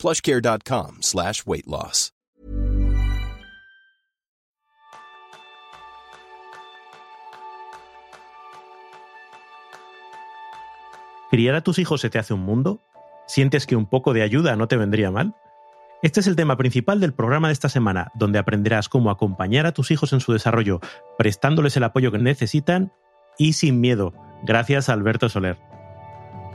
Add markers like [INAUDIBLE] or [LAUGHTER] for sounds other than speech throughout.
plushcare.com slash weight loss. ¿Criar a tus hijos se te hace un mundo? ¿Sientes que un poco de ayuda no te vendría mal? Este es el tema principal del programa de esta semana, donde aprenderás cómo acompañar a tus hijos en su desarrollo, prestándoles el apoyo que necesitan y sin miedo. Gracias a Alberto Soler.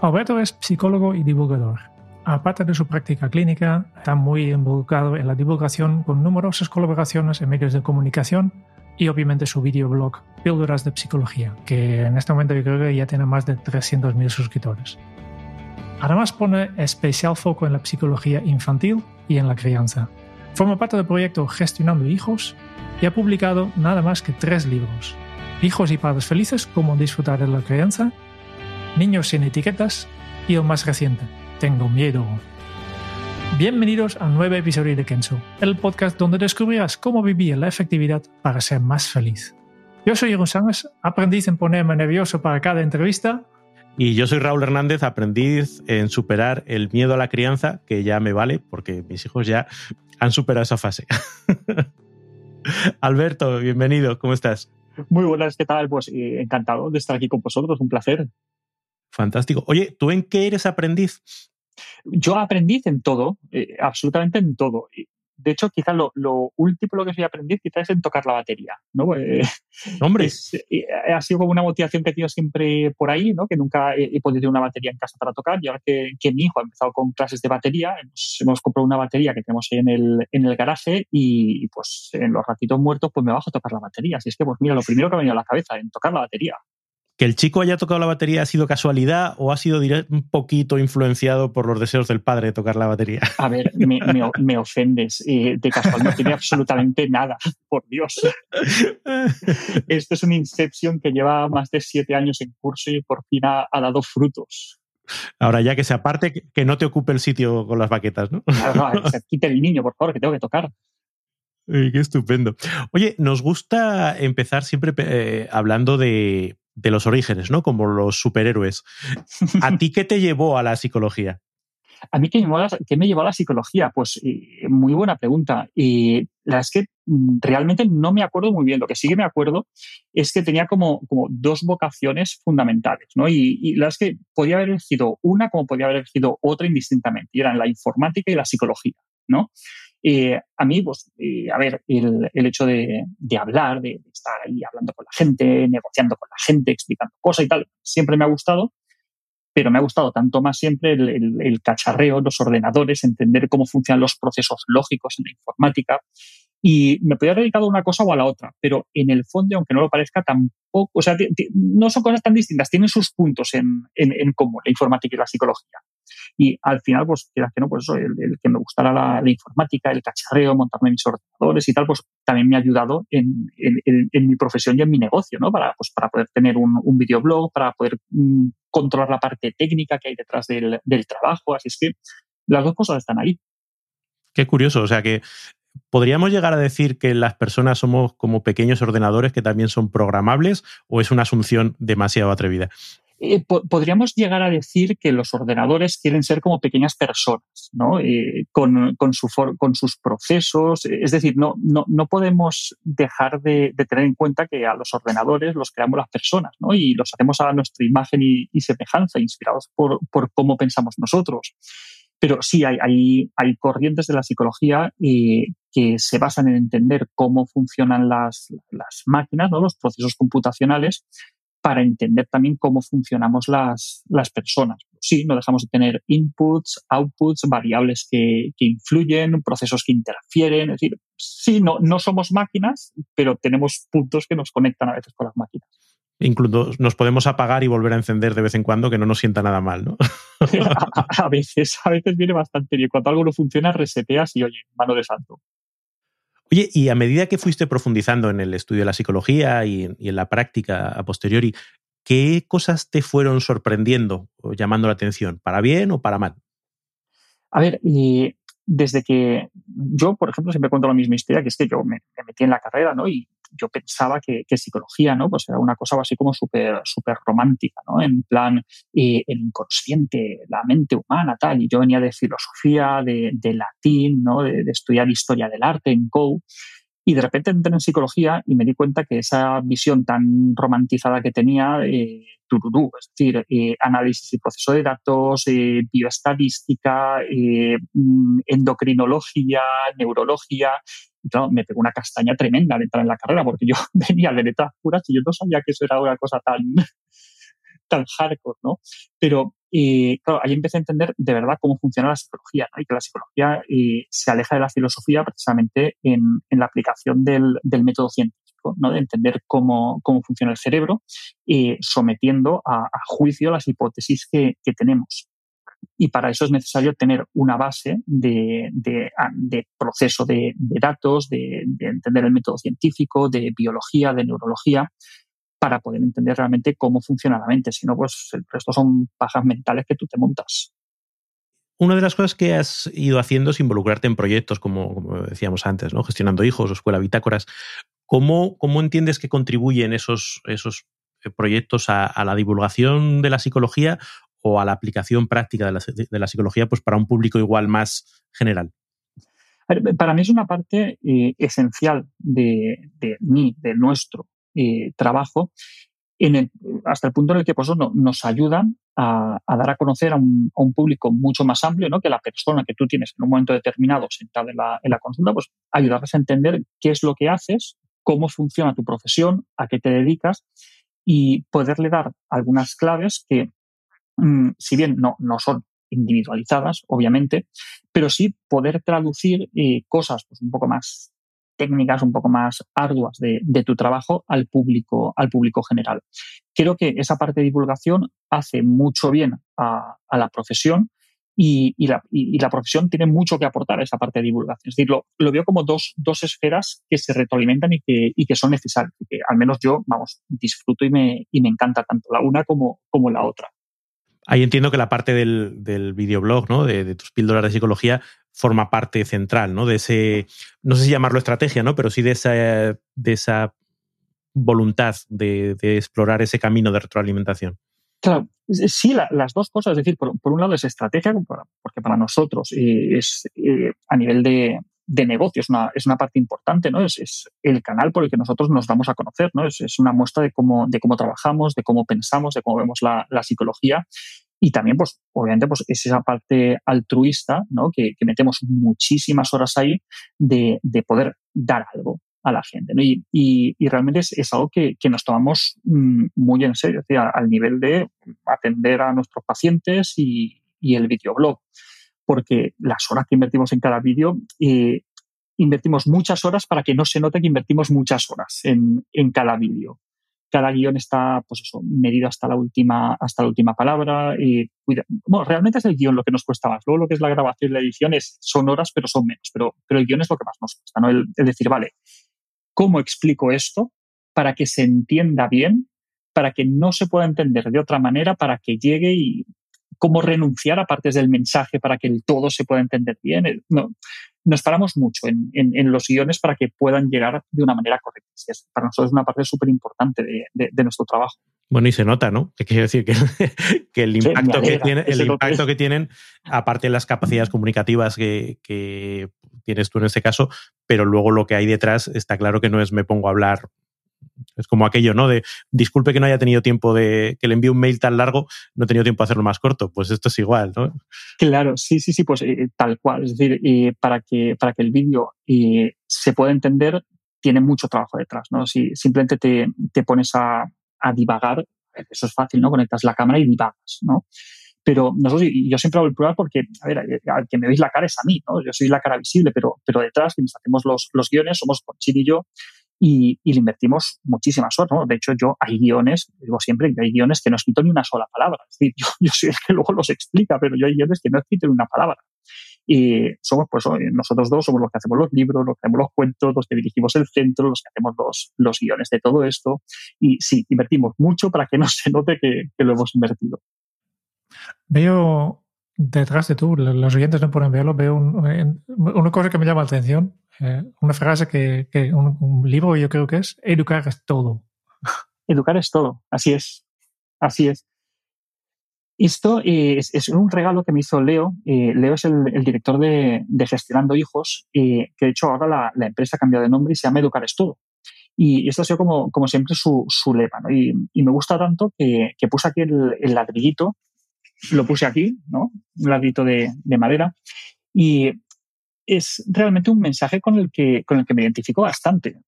Alberto es psicólogo y divulgador. Aparte de su práctica clínica, está muy involucrado en la divulgación con numerosas colaboraciones en medios de comunicación y obviamente su videoblog Píldoras de Psicología, que en este momento yo creo que ya tiene más de 300.000 suscriptores. Además pone especial foco en la psicología infantil y en la crianza. Forma parte del proyecto Gestionando Hijos y ha publicado nada más que tres libros. Hijos y padres felices, cómo disfrutar de la crianza, Niños sin etiquetas y el más reciente, Tengo miedo. Bienvenidos a un nuevo episodio de Kenzo, el podcast donde descubrirás cómo vivir la efectividad para ser más feliz. Yo soy Jeroen Sánchez, aprendiz en ponerme nervioso para cada entrevista. Y yo soy Raúl Hernández, aprendiz en superar el miedo a la crianza, que ya me vale, porque mis hijos ya han superado esa fase. [LAUGHS] Alberto, bienvenido, ¿cómo estás? Muy buenas, ¿qué tal? Pues eh, encantado de estar aquí con vosotros, un placer. Fantástico. Oye, ¿tú en qué eres aprendiz? Yo aprendiz en todo, eh, absolutamente en todo. De hecho, quizás lo, último lo que soy aprendiz quizás es en tocar la batería, ¿no? Eh, [LAUGHS] Hombre. Eh, ha sido como una motivación que he tenido siempre por ahí, ¿no? Que nunca he, podido tener una batería en casa para tocar y ahora que, mi hijo ha empezado con clases de batería, hemos, comprado una batería que tenemos ahí en el, en el garaje y pues en los ratitos muertos pues me bajo a tocar la batería. Así es que pues mira, lo primero que me ha venido a la cabeza en tocar la batería. ¿Que el chico haya tocado la batería ha sido casualidad o ha sido un poquito influenciado por los deseos del padre de tocar la batería? [LAUGHS] A ver, me, ofendes. Eh, de casual no tiene absolutamente nada, por Dios. Esto es una Inception que lleva más de siete años en curso y por fin ha, dado frutos. Ahora ya que se aparte, que no te ocupe el sitio con las baquetas, ¿no? no, se [LAUGHS] quite el niño, por favor, que tengo que tocar. qué estupendo. Oye, nos gusta empezar siempre eh, hablando de, de los orígenes, ¿no? Como los superhéroes. ¿A [LAUGHS] ti qué te llevó a la psicología? A mí, ¿qué me llevó a la psicología? Pues eh, muy buena pregunta. Y la es que mm, realmente no me acuerdo muy bien. Lo que sí que me acuerdo es que tenía como, como dos vocaciones fundamentales, ¿no? Y, y la es que podía haber elegido una como podía haber elegido otra indistintamente. Y eran la informática y la psicología, ¿no? Eh, a mí, pues, eh, a ver, el, hecho de, hablar, de, estar ahí hablando con la gente, negociando con la gente, explicando cosas y tal, siempre me ha gustado, pero me ha gustado tanto más siempre el, cacharreo, los ordenadores, entender cómo funcionan los procesos lógicos en la informática. Y me podría dedicar a una cosa o a la otra, pero en el fondo, aunque no lo parezca, tampoco, o sea, no son cosas tan distintas, tienen sus puntos en, en común, la informática y la psicología. Y al final, pues, que no, pues eso, el, que me gustara la, informática, el cacharreo, montarme mis ordenadores y tal, pues también me ha ayudado en, en, mi profesión y en mi negocio, ¿no? Para, pues, para poder tener un, un videoblog, para poder mm, controlar la parte técnica que hay detrás del, del trabajo. Así es que las dos cosas están ahí. Qué curioso, o sea que ¿Podríamos llegar a decir que las personas somos como pequeños ordenadores que también son programables o es una asunción demasiado atrevida? Eh, podríamos llegar a decir que los ordenadores quieren ser como pequeñas personas, ¿no? Eh, con, con, su con, sus procesos. Es decir, no, no, no podemos dejar de, tener en cuenta que a los ordenadores los creamos las personas, ¿no? Y los hacemos a nuestra imagen y, semejanza, inspirados por, por, cómo pensamos nosotros. Pero sí, hay, hay, hay corrientes de la psicología eh, que se basan en entender cómo funcionan las, las máquinas, ¿no? los procesos computacionales, para entender también cómo funcionamos las, las personas. Sí, no dejamos de tener inputs, outputs, variables que, que, influyen, procesos que interfieren. Es decir, sí, no, no somos máquinas, pero tenemos puntos que nos conectan a veces con las máquinas. Incluso nos podemos apagar y volver a encender de vez en cuando, que no nos sienta nada mal, ¿no? [LAUGHS] a, veces, a veces viene bastante bien. Cuando algo no funciona, reseteas y oye, mano de santo. Oye, y a medida que fuiste profundizando en el estudio de la psicología y, en la práctica a posteriori, ¿qué cosas te fueron sorprendiendo o llamando la atención? ¿Para bien o para mal? A ver, y desde que yo, por ejemplo, siempre cuento la misma historia, que es que yo me, metí en la carrera, ¿no? Y yo pensaba que, psicología, ¿no? Pues era una cosa así como súper súper romántica, ¿no? En plan, eh, el inconsciente, la mente humana, tal. Y yo venía de filosofía, de, latín, ¿no? De, estudiar historia del arte en COU. Y de repente entré en psicología y me di cuenta que esa visión tan romantizada que tenía, eh, tururú, es decir, eh, análisis y proceso de datos, eh, bioestadística, mm, endocrinología, neurología, y claro, me pegó una castaña tremenda al entrar en la carrera, porque yo [LAUGHS] venía de letras puras y yo no sabía que eso era una cosa tan, tan hardcore, ¿no? Pero eh, claro, ahí empecé a entender de verdad cómo funciona la psicología, ¿no? Y que la psicología eh, se aleja de la filosofía precisamente en, la aplicación del, método científico, ¿no? De entender cómo, cómo funciona el cerebro, eh, sometiendo a, juicio las hipótesis que, tenemos y para eso es necesario tener una base de, ah, proceso de datos, de, entender el método científico, de biología, de neurología, para poder entender realmente cómo funciona la mente. Si no, pues el resto son pajas mentales que tú te montas. Una de las cosas que has ido haciendo es involucrarte en proyectos, como, como decíamos antes, ¿no? gestionando hijos o escuela bitácoras. ¿Cómo, cómo entiendes que contribuyen esos, esos eh, proyectos a, a, la divulgación de la psicología o a la aplicación práctica de la, de la psicología pues para un público igual más general? Para mí es una parte eh, esencial de, de, mí, de nuestro eh, trabajo, hasta el punto en el que pues, no, nos ayudan a, dar a conocer a un, público mucho más amplio ¿no? que la persona que tú tienes en un momento determinado sentada en la, en la consulta, pues ayudarles a entender qué es lo que haces, cómo funciona tu profesión, a qué te dedicas y poderle dar algunas claves que Mm, si bien no, no son individualizadas, obviamente, pero sí poder traducir eh, cosas pues, un poco más técnicas, un poco más arduas de, tu trabajo al público, al público general. Creo que esa parte de divulgación hace mucho bien a, la profesión y, la, profesión tiene mucho que aportar a esa parte de divulgación. Es decir, lo, veo como dos, dos, esferas que se retroalimentan y que, que son necesarias. Que al menos yo, vamos, disfruto y me, me encanta tanto la una como, como la otra. Ahí entiendo que la parte del, videoblog, ¿no? De, tus píldoras de psicología, forma parte central, ¿no? De ese, no sé si llamarlo estrategia, ¿no? Pero sí de esa, de esa voluntad de, de explorar ese camino de retroalimentación. Claro, sí, la, las dos cosas. Es decir, por, por, un lado es estrategia, porque para nosotros eh, es eh, a nivel de, de negocio, es una, parte importante, ¿no? Es, el canal por el que nosotros nos damos a conocer, ¿no? Es, una muestra de cómo, de cómo trabajamos, de cómo pensamos, de cómo vemos la psicología. Y también, pues, obviamente, pues, es esa parte altruista, ¿no? Que, metemos muchísimas horas ahí de, de, poder dar algo a la gente, ¿no? Y, y, realmente es, es, algo que, que nos tomamos mm, muy en serio, al nivel de atender a nuestros pacientes y, y el videoblog porque las horas que invertimos en cada vídeo, eh, invertimos muchas horas para que no se note que invertimos muchas horas en, en cada vídeo. Cada guion está, pues eso, medido hasta la última, hasta la última palabra. Y bueno, realmente es el guion lo que nos cuesta más. Luego lo que es la grabación y la edición es, son horas, pero son menos. Pero, pero el guion es lo que más nos cuesta, ¿no? El, decir, vale, ¿cómo explico esto para que se entienda bien, para que no se pueda entender de otra manera, para que llegue y cómo renunciar a partes del mensaje para que el todo se pueda entender bien. No, nos paramos mucho en, en, en, los guiones para que puedan llegar de una manera correcta. Para nosotros es una parte súper importante de, de, de, nuestro trabajo. Bueno, y se nota, ¿no? Que quiero decir que, [LAUGHS] que el impacto, sí, que, tiene, el impacto que tienen, aparte de las capacidades comunicativas que, que tienes tú en este caso, pero luego lo que hay detrás está claro que no es me pongo a hablar es como aquello, ¿no? De disculpe que no haya tenido tiempo de que le envíe un mail tan largo, no he tenido tiempo de hacerlo más corto. Pues esto es igual, ¿no? Claro, sí, sí, sí, pues eh, tal cual. Es decir, eh, para, que, para que el vídeo eh, se pueda entender, tiene mucho trabajo detrás, ¿no? Si simplemente te, te pones a, a, divagar, eso es fácil, ¿no? Conectas la cámara y divagas, ¿no? Pero nosotros, yo siempre hago el plural porque, a ver, al que me veis la cara es a mí, ¿no? Yo soy la cara visible, pero, pero detrás, quienes hacemos los, los guiones, somos Conchín y yo, y, le invertimos muchísimas horas. ¿no? De hecho, yo hay guiones, digo siempre que hay guiones que no escrito ni una sola palabra. Es decir, [LAUGHS] yo, yo soy el que luego los explica, pero yo hay guiones que no he escrito ni una palabra. Y somos, pues, nosotros dos somos los que hacemos los libros, los que hacemos los cuentos, los que dirigimos el centro, los que hacemos los, guiones de todo esto. Y sí, invertimos mucho para que no se note que, lo hemos invertido. Veo detrás de tú, los oyentes no pueden verlo, veo una cosa que me llama la atención, eh, una frase que, que un, un, libro yo creo que es, educar es todo. [LAUGHS] Educar es todo, así es, así es. Esto es, un regalo que me hizo Leo. Eh, Leo es el, director de, Gestionando Hijos, eh, que de hecho ahora la, empresa ha cambiado de nombre y se llama Educar es todo. Y esto ha sido como, como siempre su, su lema. Y, me gusta tanto que, puse aquí el, ladrillito, lo puse aquí, ¿no? un ladrillito de, madera. Y es realmente un mensaje con el que, con el que me identifico bastante.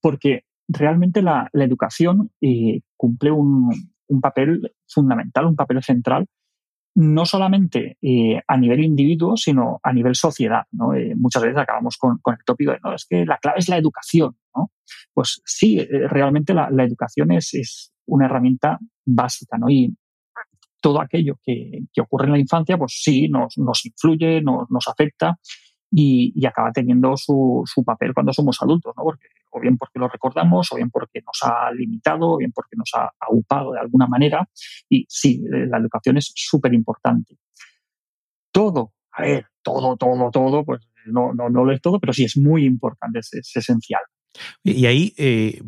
Porque realmente la, educación eh, cumple un, papel fundamental, un papel central, no solamente eh, a nivel individuo, sino a nivel sociedad. ¿no? Eh, muchas veces acabamos con, el tópico de, no, es que la clave es la educación. ¿no? Pues sí, realmente la, educación es, una herramienta básica. ¿no? Y todo aquello que, ocurre en la infancia, pues sí, nos, influye, nos, afecta y, acaba teniendo su, papel cuando somos adultos, ¿no? Porque, o bien porque lo recordamos, o bien porque nos ha limitado, o bien porque nos ha upado de alguna manera. Y sí, eh, la educación es súper importante. Todo, a ver, todo, todo, todo, pues no, no, no lo es todo, pero sí es muy importante, es, esencial. Y ahí eh,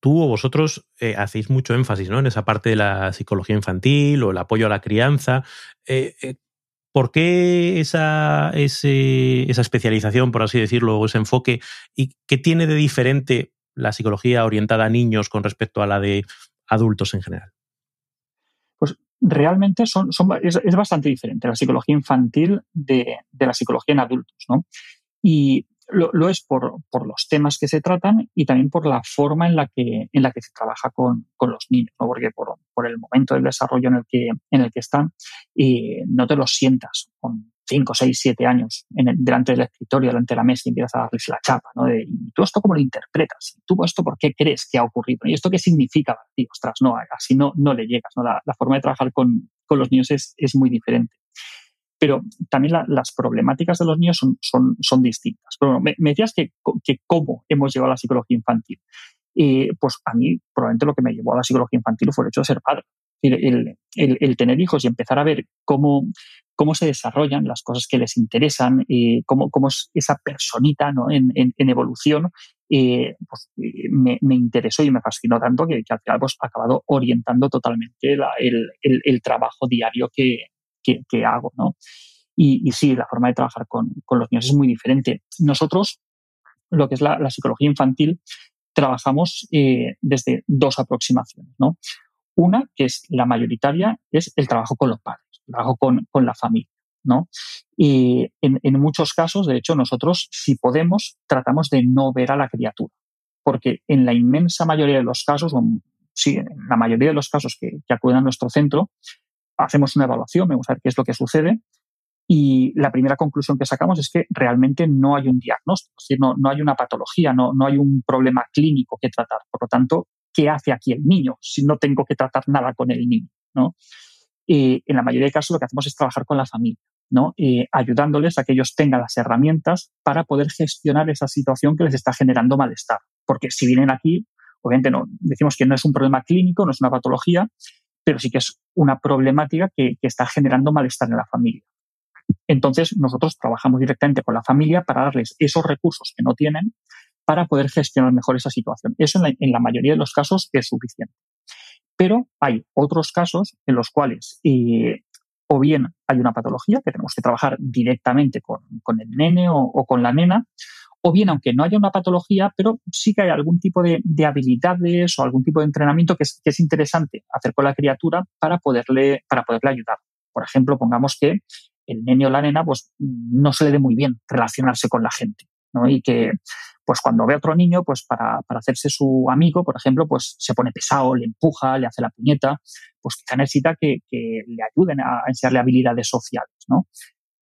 tú o vosotros eh, hacéis mucho énfasis ¿no? en esa parte de la psicología infantil o el apoyo a la crianza. ¿Por qué esa, esa especialización, por así decirlo, o ese enfoque? ¿Y qué tiene de diferente la psicología orientada a niños con respecto a la de adultos en general? Pues realmente es, bastante diferente la psicología infantil de, de, la psicología en adultos. ¿no? Y lo, es por, los temas que se tratan y también por la forma en la que, en la que se trabaja con, los niños, ¿no? porque por, el momento del desarrollo en el que, en el que están, eh, no te los sientas con 5, 6, 7 años en delante del escritorio, delante de la mesa y empiezas a darles la chapa. ¿no? ¿Y tú esto cómo lo interpretas? ¿Tú esto por qué crees que ha ocurrido? ¿Y esto qué significa? Y, ostras, no, así no, no le llegas. ¿no? La, forma de trabajar con, los niños es, es muy diferente pero también las problemáticas de los niños son, son, son distintas. Pero me, decías que, que, cómo hemos llegado a la psicología infantil. pues a mí probablemente lo que me llevó a la psicología infantil fue el hecho de ser padre. El, el, el, tener hijos y empezar a ver cómo, cómo se desarrollan las cosas que les interesan, eh, cómo, cómo, es esa personita ¿no? en, en, evolución, eh, pues, me, me, interesó y me fascinó tanto que, que al final pues, ha acabado orientando totalmente el, el, trabajo diario que, que, hago, ¿no? Y, sí, la forma de trabajar con, los niños es muy diferente. Nosotros, lo que es la, psicología infantil, trabajamos eh, desde dos aproximaciones, ¿no? Una, que es la mayoritaria, es el trabajo con los padres, el trabajo con, la familia, ¿no? Y en, muchos casos, de hecho, nosotros, si podemos, tratamos de no ver a la criatura, porque en la inmensa mayoría de los casos, sí, en la mayoría de los casos que, que acuden a nuestro centro, hacemos una evaluación, vamos a ver qué es lo que sucede. Y la primera conclusión que sacamos es que realmente no hay un diagnóstico, es decir, no, no hay una patología, no, no hay un problema clínico que tratar. Por lo tanto, ¿qué hace aquí el niño si no tengo que tratar nada con el niño? ¿no? en la mayoría de casos lo que hacemos es trabajar con la familia, ¿no? ayudándoles a que ellos tengan las herramientas para poder gestionar esa situación que les está generando malestar. Porque si vienen aquí, obviamente no, decimos que no es un problema clínico, no es una patología, pero sí que es una problemática que, está generando malestar en la familia. Entonces, nosotros trabajamos directamente con la familia para darles esos recursos que no tienen para poder gestionar mejor esa situación. Eso en la, mayoría de los casos es suficiente. Pero hay otros casos en los cuales eh, o bien hay una patología que tenemos que trabajar directamente con, el nene o, con la nena, o bien aunque no haya una patología, pero sí que hay algún tipo de, habilidades o algún tipo de entrenamiento que es, interesante hacer con la criatura para poderle, para poderle ayudar. Por ejemplo, pongamos que el niño o la nena pues, no se le dé muy bien relacionarse con la gente. ¿no? Y que pues cuando ve a otro niño, pues para, hacerse su amigo, por ejemplo, pues se pone pesado, le empuja, le hace la puñeta, pues quizá necesita que, le ayuden a enseñarle habilidades sociales, ¿no?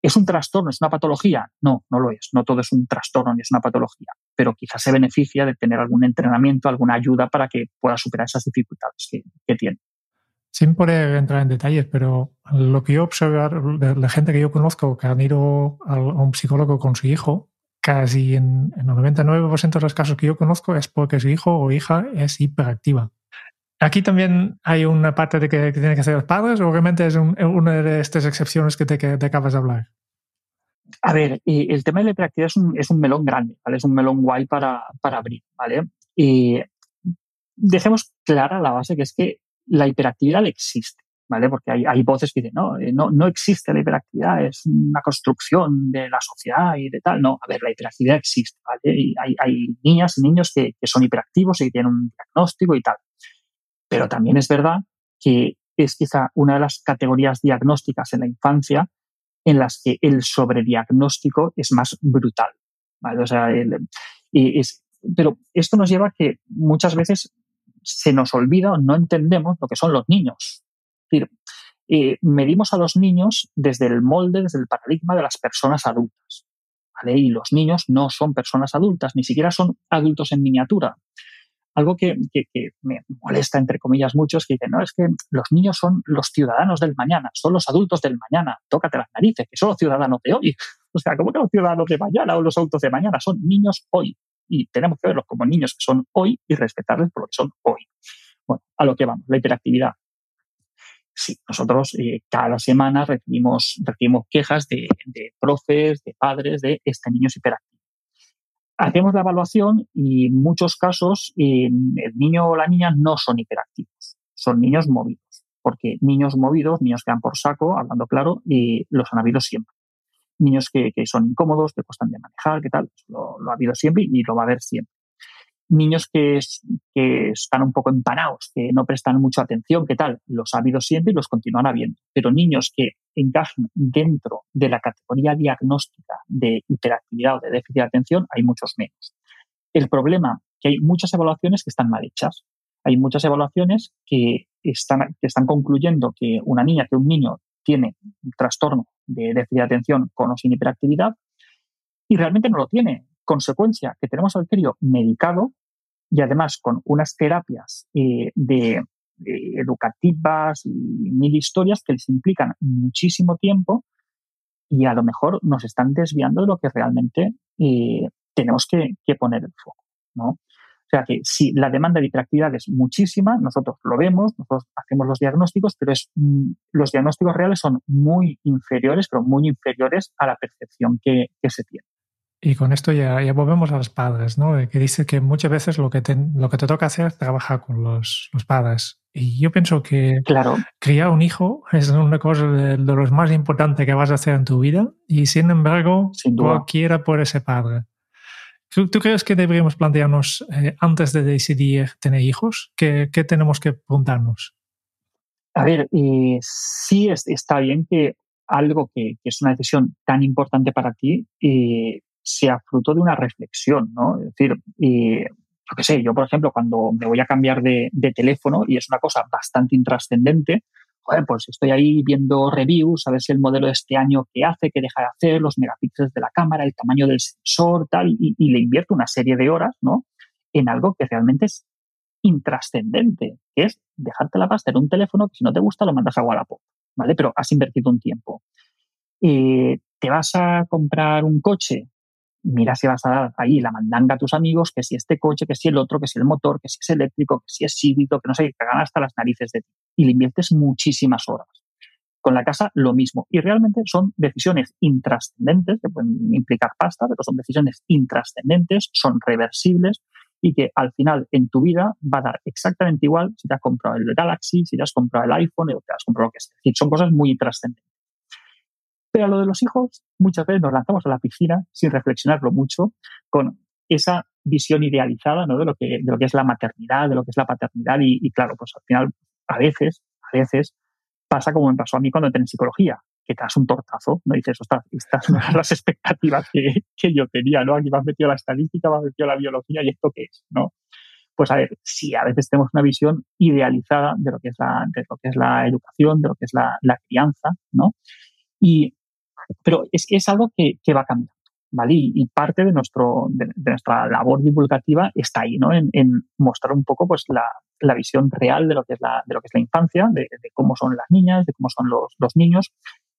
¿Es un trastorno? ¿Es una patología? No, no lo es. No todo es un trastorno ni es una patología, pero quizás se beneficia de tener algún entrenamiento, alguna ayuda para que pueda superar esas dificultades que, tiene. Sin poder entrar en detalles, pero lo que yo observo de la gente que yo conozco que han ido a un psicólogo con su hijo, casi en, el 99% de los casos que yo conozco es porque su hijo o hija es hiperactiva. Aquí también hay una parte de que, tiene que ser los padres, o realmente es una de estas excepciones que te, que acabas de hablar. A ver, el tema de la hiperactividad es un, es un melón grande, ¿vale? Es un melón guay para, para abrir, ¿vale? Y dejemos clara la base que es que la hiperactividad existe, ¿vale? Porque hay, hay voces que dicen, no, eh, no, no existe la hiperactividad, es una construcción de la sociedad y de tal. No, a ver, la hiperactividad existe, ¿vale? Hay, hay niñas y niños que, que son hiperactivos y que tienen un diagnóstico y tal. Pero también es verdad que es quizá una de las categorías diagnósticas en la infancia en las que el sobrediagnóstico es más brutal. O sea, es, pero esto nos lleva a que muchas veces se nos olvida o no entendemos lo que son los niños. Es decir, eh, medimos a los niños desde el molde, desde el paradigma de las personas adultas. Y los niños no son personas adultas, ni siquiera son adultos en miniatura algo que, me molesta, entre comillas, muchos que dicen, no, es que los niños son los ciudadanos del mañana, son los adultos del mañana, tócate las narices, que son los ciudadanos de hoy. [LAUGHS] O sea, ¿cómo que los ciudadanos de mañana o los adultos de mañana? Son niños hoy. Y tenemos que verlos como niños que son hoy y respetarles por lo que son hoy. Bueno, a lo que vamos, la hiperactividad. Sí, nosotros eh, cada semana recibimos, recibimos quejas de, de profes, de padres, de este niño es hiperactivo hacemos la evaluación y en muchos casos el niño o la niña no son hiperactivos, son niños movidos, porque niños movidos, niños que dan por saco, hablando claro, y los han habido siempre. Niños que, son incómodos, que cuestan de manejar, que tal, lo, ha habido siempre y lo va a haber siempre niños que, que, están un poco empanados, que no prestan mucha atención, ¿qué tal? Los ha habido siempre y los continúan habiendo. Pero niños que encajan dentro de la categoría diagnóstica de hiperactividad o de déficit de atención, hay muchos menos. El problema que hay muchas evaluaciones que están mal hechas. Hay muchas evaluaciones que están, que concluyendo que una niña, que un niño tiene un trastorno de déficit de atención con o sin hiperactividad y realmente no lo tiene consecuencia que tenemos al crío medicado y además con unas terapias eh, de, educativas y mil historias que les implican muchísimo tiempo y a lo mejor nos están desviando de lo que realmente eh, tenemos que, poner el foco. ¿no? O sea que si la demanda de hiperactividad es muchísima, nosotros lo vemos, nosotros hacemos los diagnósticos, pero es, mm, los diagnósticos reales son muy inferiores, pero muy inferiores a la percepción que se tiene. Y con esto ya, volvemos a los padres, ¿no? Que dice que muchas veces lo que te, lo que te toca hacer es trabajar con los padres. Y yo pienso que claro. criar un hijo es una cosa de, de los más importantes que vas a hacer en tu vida. Y sin embargo, cualquiera puede ser padre. ¿Tú, crees que deberíamos plantearnos eh, antes de decidir tener hijos? ¿Qué, qué tenemos que preguntarnos? A ver, eh, sí está bien que algo que, que, es una decisión tan importante para ti eh, sea fruto de una reflexión, ¿no? Es decir, yo qué sé, yo por ejemplo cuando me voy a cambiar de, teléfono y es una cosa bastante intrascendente, joder, pues estoy ahí viendo reviews, a ver si el modelo de este año qué hace, qué deja de hacer, los megapíxeles de la cámara, el tamaño del sensor, tal, y, le invierto una serie de horas, ¿no? En algo que realmente es intrascendente, que es dejarte la pasta en un teléfono que si no te gusta lo mandas a Wallapop, ¿vale? Pero has invertido un tiempo. Eh, ¿Te vas a comprar un coche? Mira si vas a dar ahí la mandanga a tus amigos, que si este coche, que si el otro, que si el motor, que si es eléctrico, que si es híbrido, que no sé, que ganan hasta las narices de ti. Y le inviertes muchísimas horas. Con la casa lo mismo. Y realmente son decisiones intrascendentes, que pueden implicar pasta, pero son decisiones intrascendentes, son reversibles y que al final en tu vida va a dar exactamente igual si te has comprado el Galaxy, si te has comprado el iPhone o te has comprado lo que sea. Es decir, son cosas muy intrascendentes. Pero lo de los hijos, muchas veces nos lanzamos a la piscina sin reflexionarlo mucho, con esa visión idealizada ¿no? de, lo que, de lo que es la maternidad, de lo que es la paternidad. Y, claro, pues al final, a veces, a veces, pasa como me pasó a mí cuando entré en psicología, que te das un tortazo, no dices, ostras, estas son las expectativas que, que, yo tenía, ¿no? Aquí me has metido la estadística, me has metido la biología y esto qué es, ¿no? Pues a ver, sí, a veces tenemos una visión idealizada de lo que es la, de lo que es la educación, de lo que es la, la crianza, ¿no? Y pero es, es algo que, que va cambiando. ¿vale? Y, parte de, nuestro, de, nuestra labor divulgativa está ahí, ¿no? En, mostrar un poco pues, la, la visión real de lo que es la, de lo que es la infancia, de, cómo son las niñas, de cómo son los, los niños,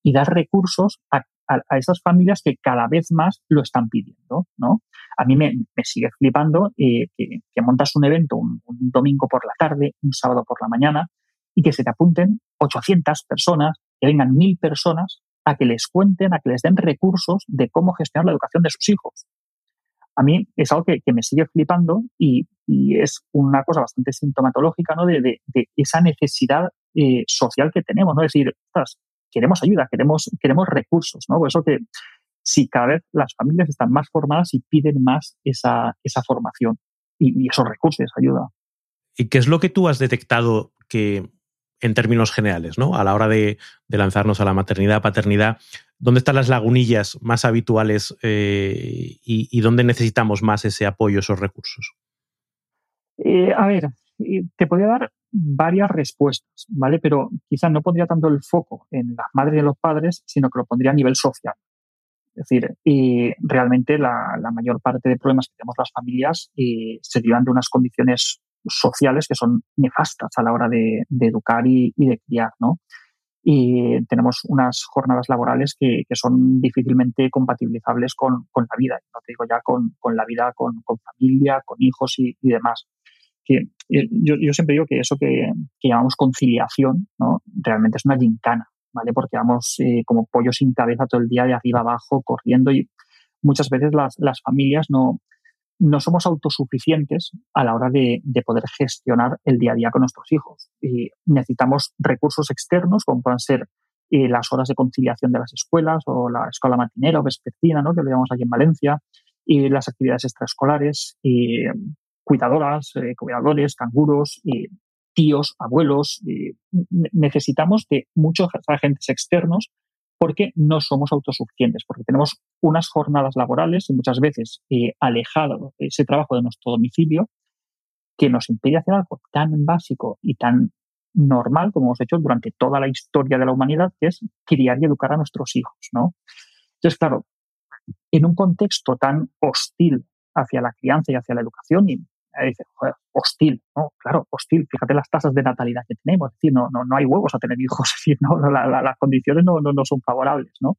y dar recursos a, a, esas familias que cada vez más lo están pidiendo. ¿no? A mí me, me sigue flipando eh, que, que, montas un evento un, un, domingo por la tarde, un sábado por la mañana, y que se te apunten 800 personas, que vengan 1.000 personas a que les cuenten, a que les den recursos de cómo gestionar la educación de sus hijos. A mí es algo que, me sigue flipando y, es una cosa bastante sintomatológica ¿no? de, esa necesidad eh, social que tenemos. ¿no? Es decir, queremos ayuda, queremos, queremos recursos. ¿no? Por eso que si cada vez las familias están más formadas y piden más esa, esa formación y, y esos recursos, esa ayuda. ¿Y qué es lo que tú has detectado que en términos generales, ¿no? A la hora de, lanzarnos a la maternidad, paternidad, ¿dónde están las lagunillas más habituales eh, y, dónde necesitamos más ese apoyo, esos recursos? Eh, a ver, te podría dar varias respuestas, ¿vale? Pero quizás no pondría tanto el foco en las madres y en los padres, sino que lo pondría a nivel social. Es decir, y realmente la, mayor parte de problemas que tenemos las familias eh, se derivan de unas condiciones sociales que son nefastas a la hora de, educar y, de criar, ¿no? Y tenemos unas jornadas laborales que, son difícilmente compatibilizables con, la vida, no te digo ya con, la vida con, familia, con hijos y, demás. Que, eh, yo, siempre digo que eso que, llamamos conciliación, ¿no? Realmente es una gincana, ¿vale? Porque vamos eh, como pollo sin cabeza todo el día de arriba abajo, corriendo y muchas veces las, las familias no, no somos autosuficientes a la hora de, poder gestionar el día a día con nuestros hijos. Y necesitamos recursos externos, como puedan ser eh, las horas de conciliación de las escuelas o la escuela matinera o vespertina, ¿no? que lo llamamos aquí en Valencia, y las actividades extraescolares, y cuidadoras, eh, cuidadores, canguros, y tíos, abuelos. necesitamos de muchos agentes externos porque no somos autosuficientes, porque tenemos unas jornadas laborales y muchas veces eh, alejado ese trabajo de nuestro domicilio que nos impide hacer algo tan básico y tan normal como hemos hecho durante toda la historia de la humanidad, que es criar y educar a nuestros hijos, ¿no? Entonces, claro, en un contexto tan hostil hacia la crianza y hacia la educación, y dice, joder, hostil, ¿no? Claro, hostil. Fíjate las tasas de natalidad que tenemos. Es decir, no, no, no hay huevos a tener hijos. [LAUGHS] Es decir, ¿no? las condiciones no, no, son favorables, ¿no?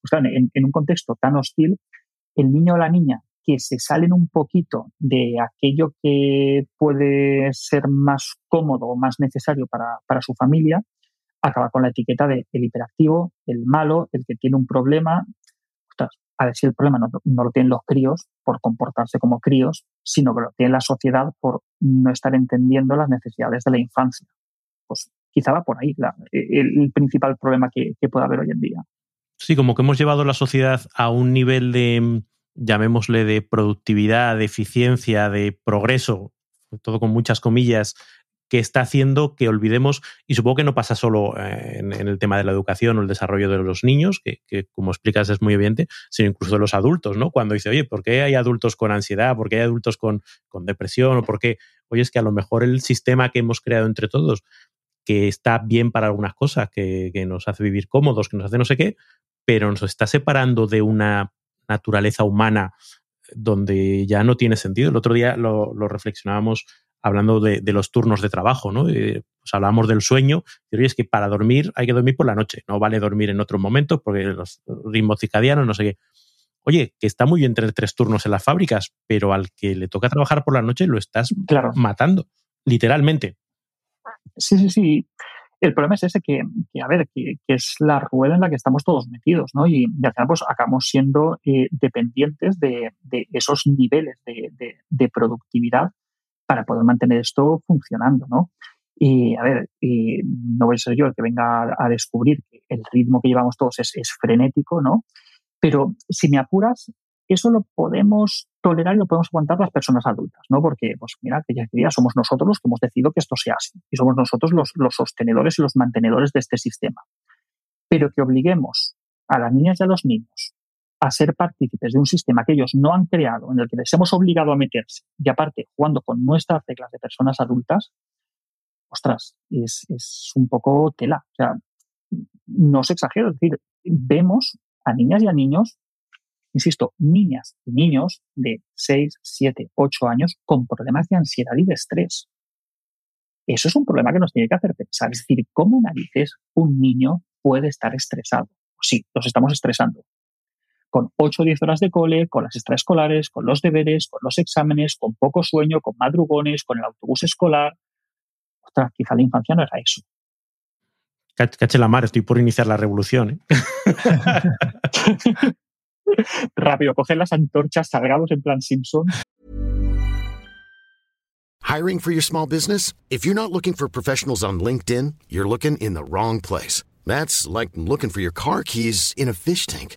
Pues claro, en, en, un contexto tan hostil, el niño o la niña que se salen un poquito de aquello que puede ser más cómodo o más necesario para, para su familia, acaba con la etiqueta de el hiperactivo, el malo, el que tiene un problema. Ostras, a si el problema no, lo tienen los críos por comportarse como críos, sino que lo tiene la sociedad por no estar entendiendo las necesidades de la infancia. Pues quizá va por ahí el, principal problema que, que puede haber hoy en día. Sí, como que hemos llevado la sociedad a un nivel de, llamémosle, de productividad, de eficiencia, de progreso, todo con muchas comillas, que está haciendo que olvidemos, y supongo que no pasa solo eh, en, el tema de la educación o el desarrollo de los niños, que, como explicas es muy evidente, sino incluso de los adultos, ¿no? Cuando dice, oye, ¿por qué hay adultos con ansiedad? ¿Por qué hay adultos con, con depresión? ¿O por qué? Oye, es que a lo mejor el sistema que hemos creado entre todos, que está bien para algunas cosas, que, que nos hace vivir cómodos, que nos hace no sé qué, pero nos está separando de una naturaleza humana donde ya no tiene sentido. El otro día lo reflexionábamos hablando de, los turnos de trabajo, ¿no? pues hablábamos del sueño, pero es que para dormir hay que dormir por la noche, no vale dormir en otros momentos porque los ritmos circadianos, no sé qué. Oye, que está muy bien tener tres turnos en las fábricas, pero al que le toca trabajar por la noche lo estás matando, literalmente. Sí, sí, sí. El problema es ese que, a ver, que, es la rueda en la que estamos todos metidos, ¿no? Y, al final pues acabamos siendo eh, dependientes de, esos niveles de productividad para poder mantener esto funcionando, ¿no? Y a ver, no voy a ser yo el que venga a, descubrir que el ritmo que llevamos todos es, frenético, ¿no? Pero si me apuras, eso lo podemos tolerar y lo podemos aguantar las personas adultas, ¿no? Porque, pues mira, que ya somos nosotros los que hemos decidido que esto sea así y somos nosotros los, los sostenedores y los mantenedores de este sistema. Pero que obliguemos a las niñas y a los niños a ser partícipes de un sistema que ellos no han creado, en el que les hemos obligado a meterse, y aparte jugando con nuestras reglas de personas adultas, ostras, es, un poco tela. O sea, no se exagero, es decir, vemos a niñas y a niños, insisto, niñas y niños de 6, 7, 8 años con problemas de ansiedad y de estrés. Eso es un problema que nos tiene que hacer pensar. Es decir, ¿cómo narices un niño puede estar estresado? Sí, los estamos estresando. Con 8 o 10 horas de cole, con las extraescolares, con los deberes, con los exámenes, con poco sueño, con madrugones, con el autobús escolar. Ostras, quizá la infancia no era eso. Cache la mar, estoy por iniciar la revolución. ¿eh? [LAUGHS] Rápido, coger las antorchas, salgamos en plan Simpson. Hiring for your small business? If you're not looking for professionals on LinkedIn, you're looking in the wrong place. That's like looking for your car keys in a fish tank.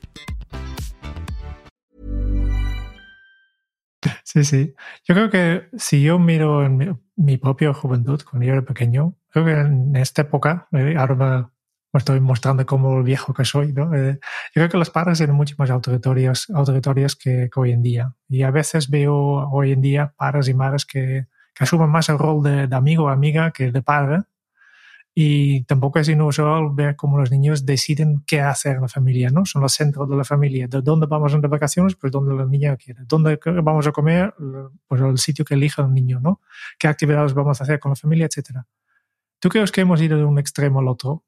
Sí, sí. Yo creo que si yo miro en mi, mi propia juventud, cuando yo era pequeño, creo que en esta época, eh, ahora me, estoy mostrando como viejo que soy, ¿no? Eh, yo creo que los padres eran mucho más autoritorios, autoritorios que, hoy en día. Y a veces veo hoy en día padres y madres que, que asumen más el rol de, de amigo o amiga que de padre y tampoco es inusual ver cómo los niños deciden qué hacer en la familia, ¿no? Son los centros de la familia. ¿De dónde vamos de vacaciones? Pues donde la niña quiere. ¿Dónde vamos a comer? Pues el sitio que elija el niño, ¿no? ¿Qué actividades vamos a hacer con la familia, etcétera? ¿Tú crees que hemos ido de un extremo al otro?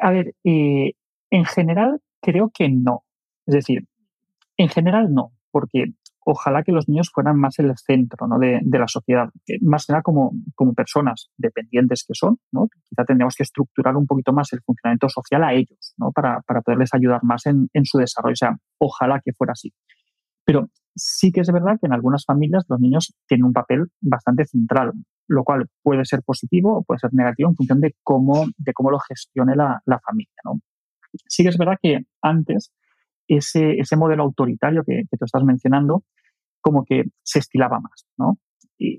A ver, eh, en general creo que no. Es decir, en general no, porque ojalá que los niños fueran más el centro ¿no? de, de, la sociedad, más que nada como, como personas dependientes que son, ¿no? quizá tendríamos que estructurar un poquito más el funcionamiento social a ellos, ¿no? para, para poderles ayudar más en, en, su desarrollo. O sea, ojalá que fuera así. Pero sí que es verdad que en algunas familias los niños tienen un papel bastante central, lo cual puede ser positivo o puede ser negativo en función de cómo, de cómo lo gestione la, la familia. Sí que es verdad que antes ese, ese modelo autoritario que, que, tú estás mencionando, como que se estilaba más, ¿no?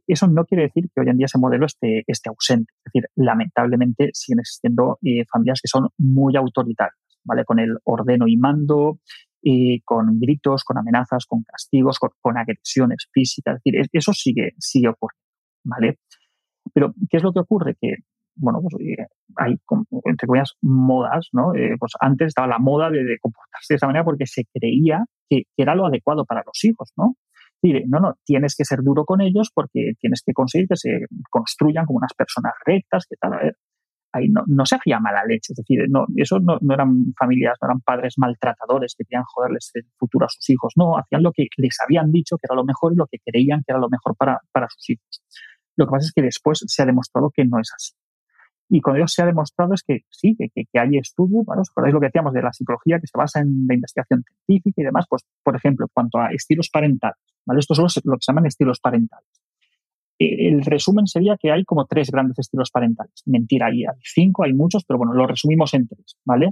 Eso no quiere decir que hoy en día ese modelo esté, esté ausente. Es decir, lamentablemente siguen existiendo eh, familias que son muy autoritarias, ¿vale? Con el ordeno y mando, y con gritos, con amenazas, con castigos, con, con, agresiones físicas. Es decir, eso sigue, sigue ocurriendo, ¿vale? Pero, ¿qué es lo que ocurre? Que bueno, pues hay, entre comillas, modas, ¿no? Eh, pues antes estaba la moda de, comportarse de esa manera porque se creía que, era lo adecuado para los hijos, ¿no? no, no, tienes que ser duro con ellos porque tienes que conseguir que se construyan como unas personas rectas, que tal, a ver, ahí no, no se hacía mala leche, es decir, no, eso no, no, eran familias, no eran padres maltratadores que querían joderles el futuro a sus hijos, no, hacían lo que les habían dicho que era lo mejor y lo que creían que era lo mejor para, para sus hijos. Lo que pasa es que después se ha demostrado que no es así. Y con ello se ha demostrado es que sí, que, que, hay estudios, ¿vale? ¿Os acordáis lo que decíamos de la psicología que se basa en la investigación científica y demás? Pues, por ejemplo, en cuanto a estilos parentales, ¿vale? Estos son los, lo que se llaman estilos parentales. El resumen sería que hay como tres grandes estilos parentales. Mentira, hay, cinco, hay muchos, pero bueno, lo resumimos en tres, ¿vale?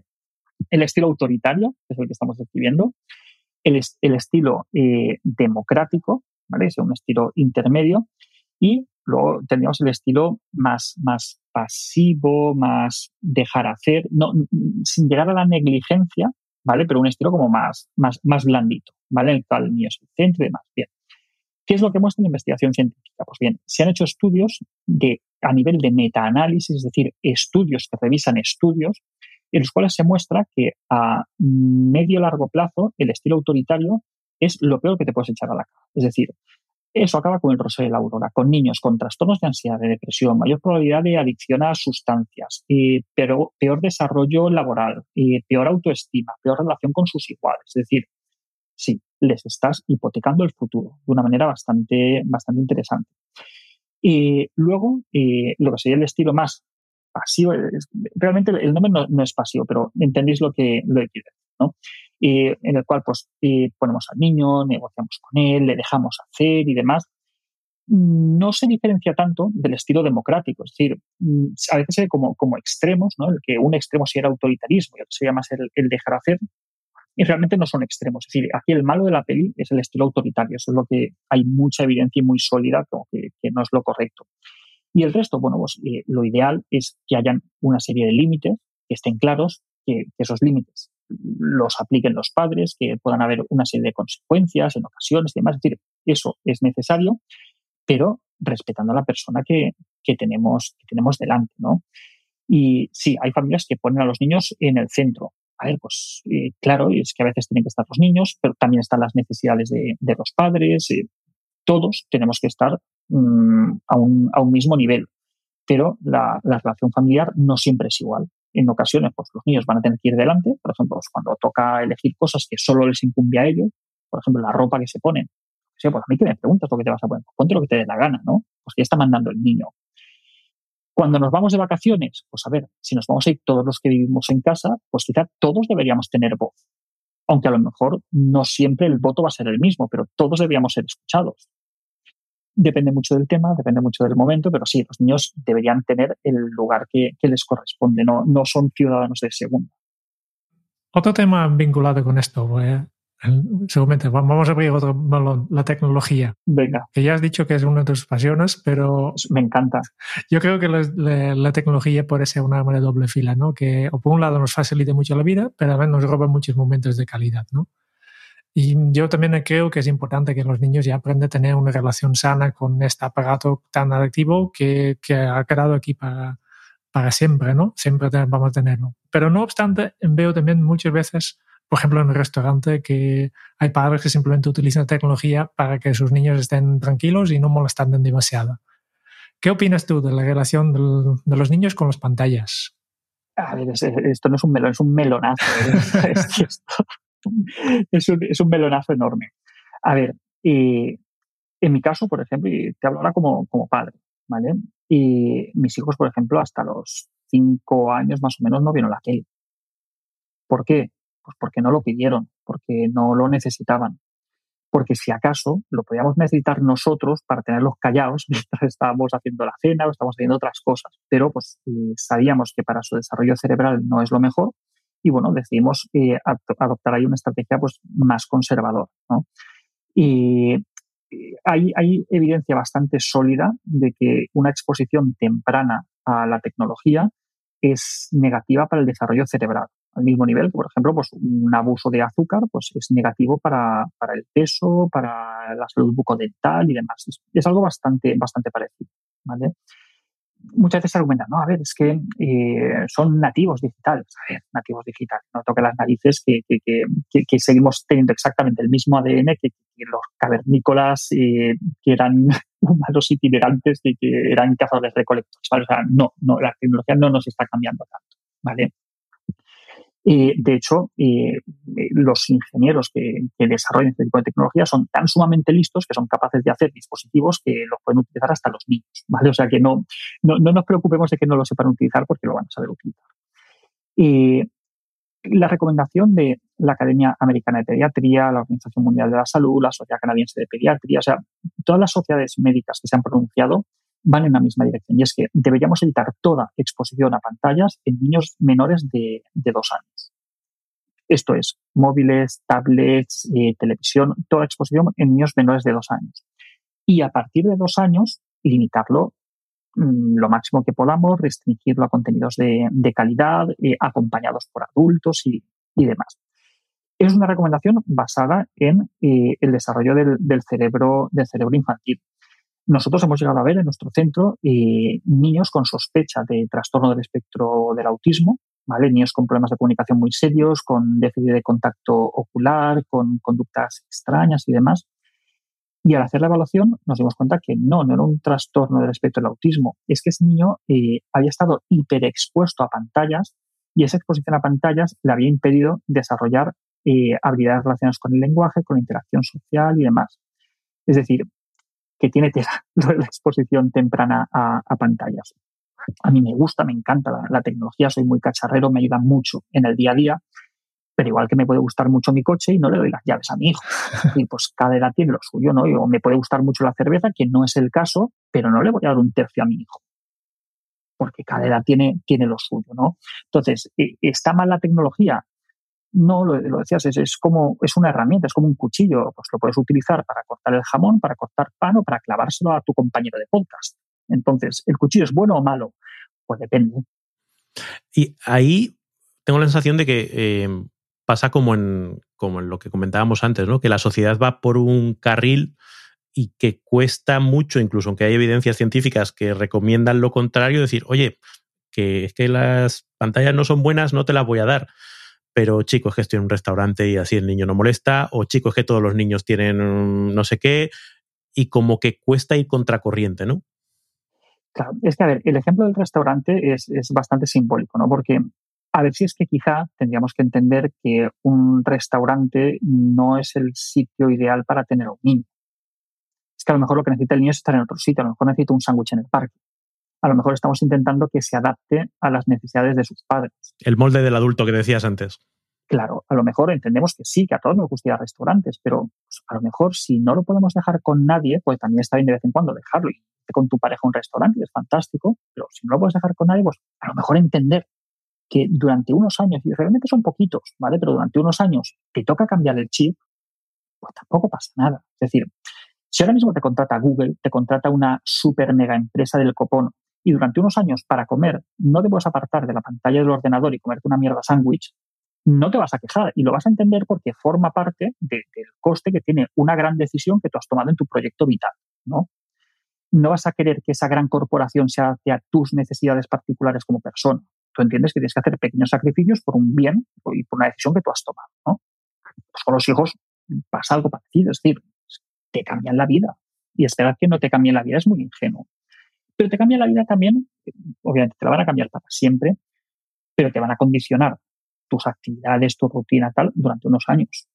El estilo autoritario, que es el que estamos describiendo, el, el estilo eh, democrático, ¿vale? Es un estilo intermedio, y luego tendríamos el estilo más, más pasivo, más dejar hacer, no, sin llegar a la negligencia, ¿vale? Pero un estilo como más, más, más blandito, ¿vale? En el cual el niño es el centro y demás. Bien. ¿Qué es lo que muestra la investigación científica? Pues bien, se han hecho estudios de, a nivel de metaanálisis, es decir, estudios que revisan estudios, en los cuales se muestra que a medio largo plazo el estilo autoritario es lo peor que te puedes echar a la cara. Es decir, eso acaba con el rosario de la aurora, con niños con trastornos de ansiedad, de depresión, mayor probabilidad de adicción a sustancias, pero peor desarrollo laboral, eh, peor autoestima, peor relación con sus iguales. Es decir, sí, les estás hipotecando el futuro de una manera bastante, bastante interesante. Y luego, eh, lo que sería el estilo más pasivo, realmente el nombre no, es pasivo, pero entendéis lo que, lo que. ¿no? En el cual pues ponemos al niño, negociamos con él, le dejamos hacer y demás, no se diferencia tanto del estilo democrático. Es decir, a veces ve como, como extremos, ¿no? El que un extremo sería el autoritarismo y otro sería más el, el, dejar hacer. Y realmente no son extremos. Es decir, aquí el malo de la peli es el estilo autoritario. Eso es lo que hay mucha evidencia y muy sólida como que, que no es lo correcto. Y el resto, bueno, pues eh, lo ideal es que hayan una serie de límites que estén claros, que, que esos límites los apliquen los padres, que puedan haber una serie de consecuencias en ocasiones y demás. Es decir, eso es necesario, pero respetando a la persona que, que, tenemos, que tenemos delante, ¿no? Y sí, hay familias que ponen a los niños en el centro. A ver, pues eh, claro, es que a veces tienen que estar los niños, pero también están las necesidades de, los padres. Eh, todos tenemos que estar mmm, a, un, a, un, mismo nivel, pero la, la, relación familiar no siempre es igual. En ocasiones, pues los niños van a tener que ir delante, por ejemplo, pues, cuando toca elegir cosas que solo les incumbe a ellos, por ejemplo, la ropa que se ponen, sea, pues a mí que me preguntas lo que te vas a poner, ponte lo que te dé la gana, ¿no? Pues ya está mandando el niño. Cuando nos vamos de vacaciones, pues a ver, si nos vamos a ir todos los que vivimos en casa, pues quizá todos deberíamos tener voz. Aunque a lo mejor no siempre el voto va a ser el mismo, pero todos deberíamos ser escuchados. Depende mucho del tema, depende mucho del momento, pero sí, los niños deberían tener el lugar que, que les corresponde, no, no son ciudadanos de segunda. Otro tema vinculado con esto, eh, seguramente vamos a abrir otro balón, la tecnología. Venga. Que ya has dicho que es una de tus pasiones, pero... Me encanta. Yo creo que la, la, la tecnología puede ser una arma de doble fila, ¿no? Que o por un lado nos facilita mucho la vida, pero también nos roba muchos momentos de calidad, ¿no? Y yo también creo que es importante que los niños ya aprendan a tener una relación sana con este aparato tan adictivo que, que ha quedado aquí para, para siempre, ¿no? Siempre vamos a tenerlo. Pero no obstante, veo también muchas veces por ejemplo, en un restaurante que hay padres que simplemente utilizan tecnología para que sus niños estén tranquilos y no molestan demasiado. ¿Qué opinas tú de la relación del, de los niños con las pantallas? A ver, esto no es un melón, es un melonazo. ¿eh? [LAUGHS] [LAUGHS] es, un, es, un, melonazo enorme. A ver, y en mi caso, por ejemplo, y te hablo ahora como, como padre, ¿vale? Y mis hijos, por ejemplo, hasta los cinco años más o menos no vieron la tele. ¿Por qué? Pues porque no lo pidieron, porque no lo necesitaban. Porque si acaso lo podíamos necesitar nosotros para tenerlos callados [LAUGHS] mientras estábamos haciendo la cena o estábamos haciendo otras cosas. Pero pues eh, sabíamos que para su desarrollo cerebral no es lo mejor y bueno, decidimos eh, adoptar ahí una estrategia pues más conservadora. ¿no? Y hay, hay evidencia bastante sólida de que una exposición temprana a la tecnología es negativa para el desarrollo cerebral al mismo nivel que, por ejemplo, pues un abuso de azúcar pues es negativo para, para el peso, para la salud bucodental y demás. Es, es, algo bastante, bastante parecido. ¿vale? Muchas veces se argumenta, no, a ver, es que eh, son nativos digitales. A ver, nativos digitales, no toque las narices que, que, que, que, seguimos teniendo exactamente el mismo ADN que, los cavernícolas eh, que eran [LAUGHS] humanos itinerantes y que eran cazadores recolectores. ¿vale? O sea, no, no, la tecnología no nos está cambiando tanto. ¿vale? Eh, de hecho, los ingenieros que, que, desarrollan este tipo de tecnología son tan sumamente listos que son capaces de hacer dispositivos que los pueden utilizar hasta los niños, ¿vale? O sea que no, no, no nos preocupemos de que no lo sepan utilizar porque lo van a saber utilizar. Eh, la recomendación de la Academia Americana de Pediatría, la Organización Mundial de la Salud, la Sociedad Canadiense de Pediatría, o sea, todas las sociedades médicas que se han pronunciado van en la misma dirección y es que deberíamos evitar toda exposición a pantallas en niños menores de, de dos años. Esto es, móviles, tablets, eh, televisión, toda exposición en niños menores de dos años. Y a partir de dos años, limitarlo mmm, lo máximo que podamos, restringirlo a contenidos de, de calidad, eh, acompañados por adultos y, y, demás. Es una recomendación basada en eh, el desarrollo del, del, cerebro, del cerebro infantil. Nosotros hemos llegado a ver en nuestro centro eh, niños con sospecha de trastorno del espectro del autismo, ¿vale? Niños con problemas de comunicación muy serios, con déficit de contacto ocular, con conductas extrañas y demás. Y al hacer la evaluación nos dimos cuenta que no, no era un trastorno del espectro del autismo, es que ese niño eh, había estado hiperexpuesto a pantallas y esa exposición a pantallas le había impedido desarrollar eh, habilidades relacionadas con el lenguaje, con la interacción social y demás. Es decir, que tiene tela [LAUGHS] la exposición temprana a, pantallas. A mí me gusta, me encanta la, tecnología, soy muy cacharrero, me ayuda mucho en el día a día, pero igual que me puede gustar mucho mi coche y no le doy las llaves a mi hijo. Y pues cada edad tiene lo suyo, ¿no? O me puede gustar mucho la cerveza, que no es el caso, pero no le voy a dar un tercio a mi hijo. Porque cada edad tiene, tiene lo suyo, ¿no? Entonces, ¿e, ¿está mal la tecnología? No, lo, decías, es, es, como, es una herramienta, es como un cuchillo. Pues lo puedes utilizar para cortar el jamón, para cortar pan o para clavárselo a tu compañero de podcast. Entonces, ¿el cuchillo es bueno o malo? Pues depende. Y ahí tengo la sensación de que eh, pasa como en, como en lo que comentábamos antes, ¿no? Que la sociedad va por un carril y que cuesta mucho, incluso aunque hay evidencias científicas que recomiendan lo contrario, decir, oye, que es que las pantallas no son buenas, no te las voy a dar. Pero chico, es que estoy en un restaurante y así el niño no molesta, o chico, es que todos los niños tienen no sé qué, y como que cuesta ir contracorriente, ¿no? Claro, es que a ver, el ejemplo del restaurante es, es bastante simbólico, ¿no? Porque a ver si es que quizá tendríamos que entender que un restaurante no es el sitio ideal para tener un niño. Es que a lo mejor lo que necesita el niño es estar en otro sitio, a lo mejor necesita un sándwich en el parque. A lo mejor estamos intentando que se adapte a las necesidades de sus padres. El molde del adulto que decías antes. Claro, a lo mejor entendemos que sí, que a todos nos gusta ir a restaurantes, pero pues, a lo mejor si no lo podemos dejar con nadie, pues también está bien de vez en cuando dejarlo. Y con tu pareja un restaurante, es fantástico, pero si no lo puedes dejar con nadie, pues a lo mejor entender que durante unos años, y realmente son poquitos, ¿vale? Pero durante unos años te toca cambiar el chip, pues tampoco pasa nada. Es decir, si ahora mismo te contrata Google, te contrata una super mega empresa del copón y durante unos años para comer no te puedes apartar de la pantalla del ordenador y comerte una mierda sándwich, no te vas a quejar y lo vas a entender porque forma parte del coste que tiene una gran decisión que tú has tomado en tu proyecto vital, ¿no? No vas a querer que esa gran corporación se adapte a tus necesidades particulares como persona tú entiendes que tienes que hacer pequeños sacrificios por un bien y por una decisión que tú has tomado. Pues con los hijos pasa algo parecido, es decir, te cambian la vida. Y esperar que no te cambien la vida es muy ingenuo. Pero te cambian la vida también, obviamente te la van a cambiar para siempre, pero te van a condicionar tus actividades, tu rutina, tal, durante unos años.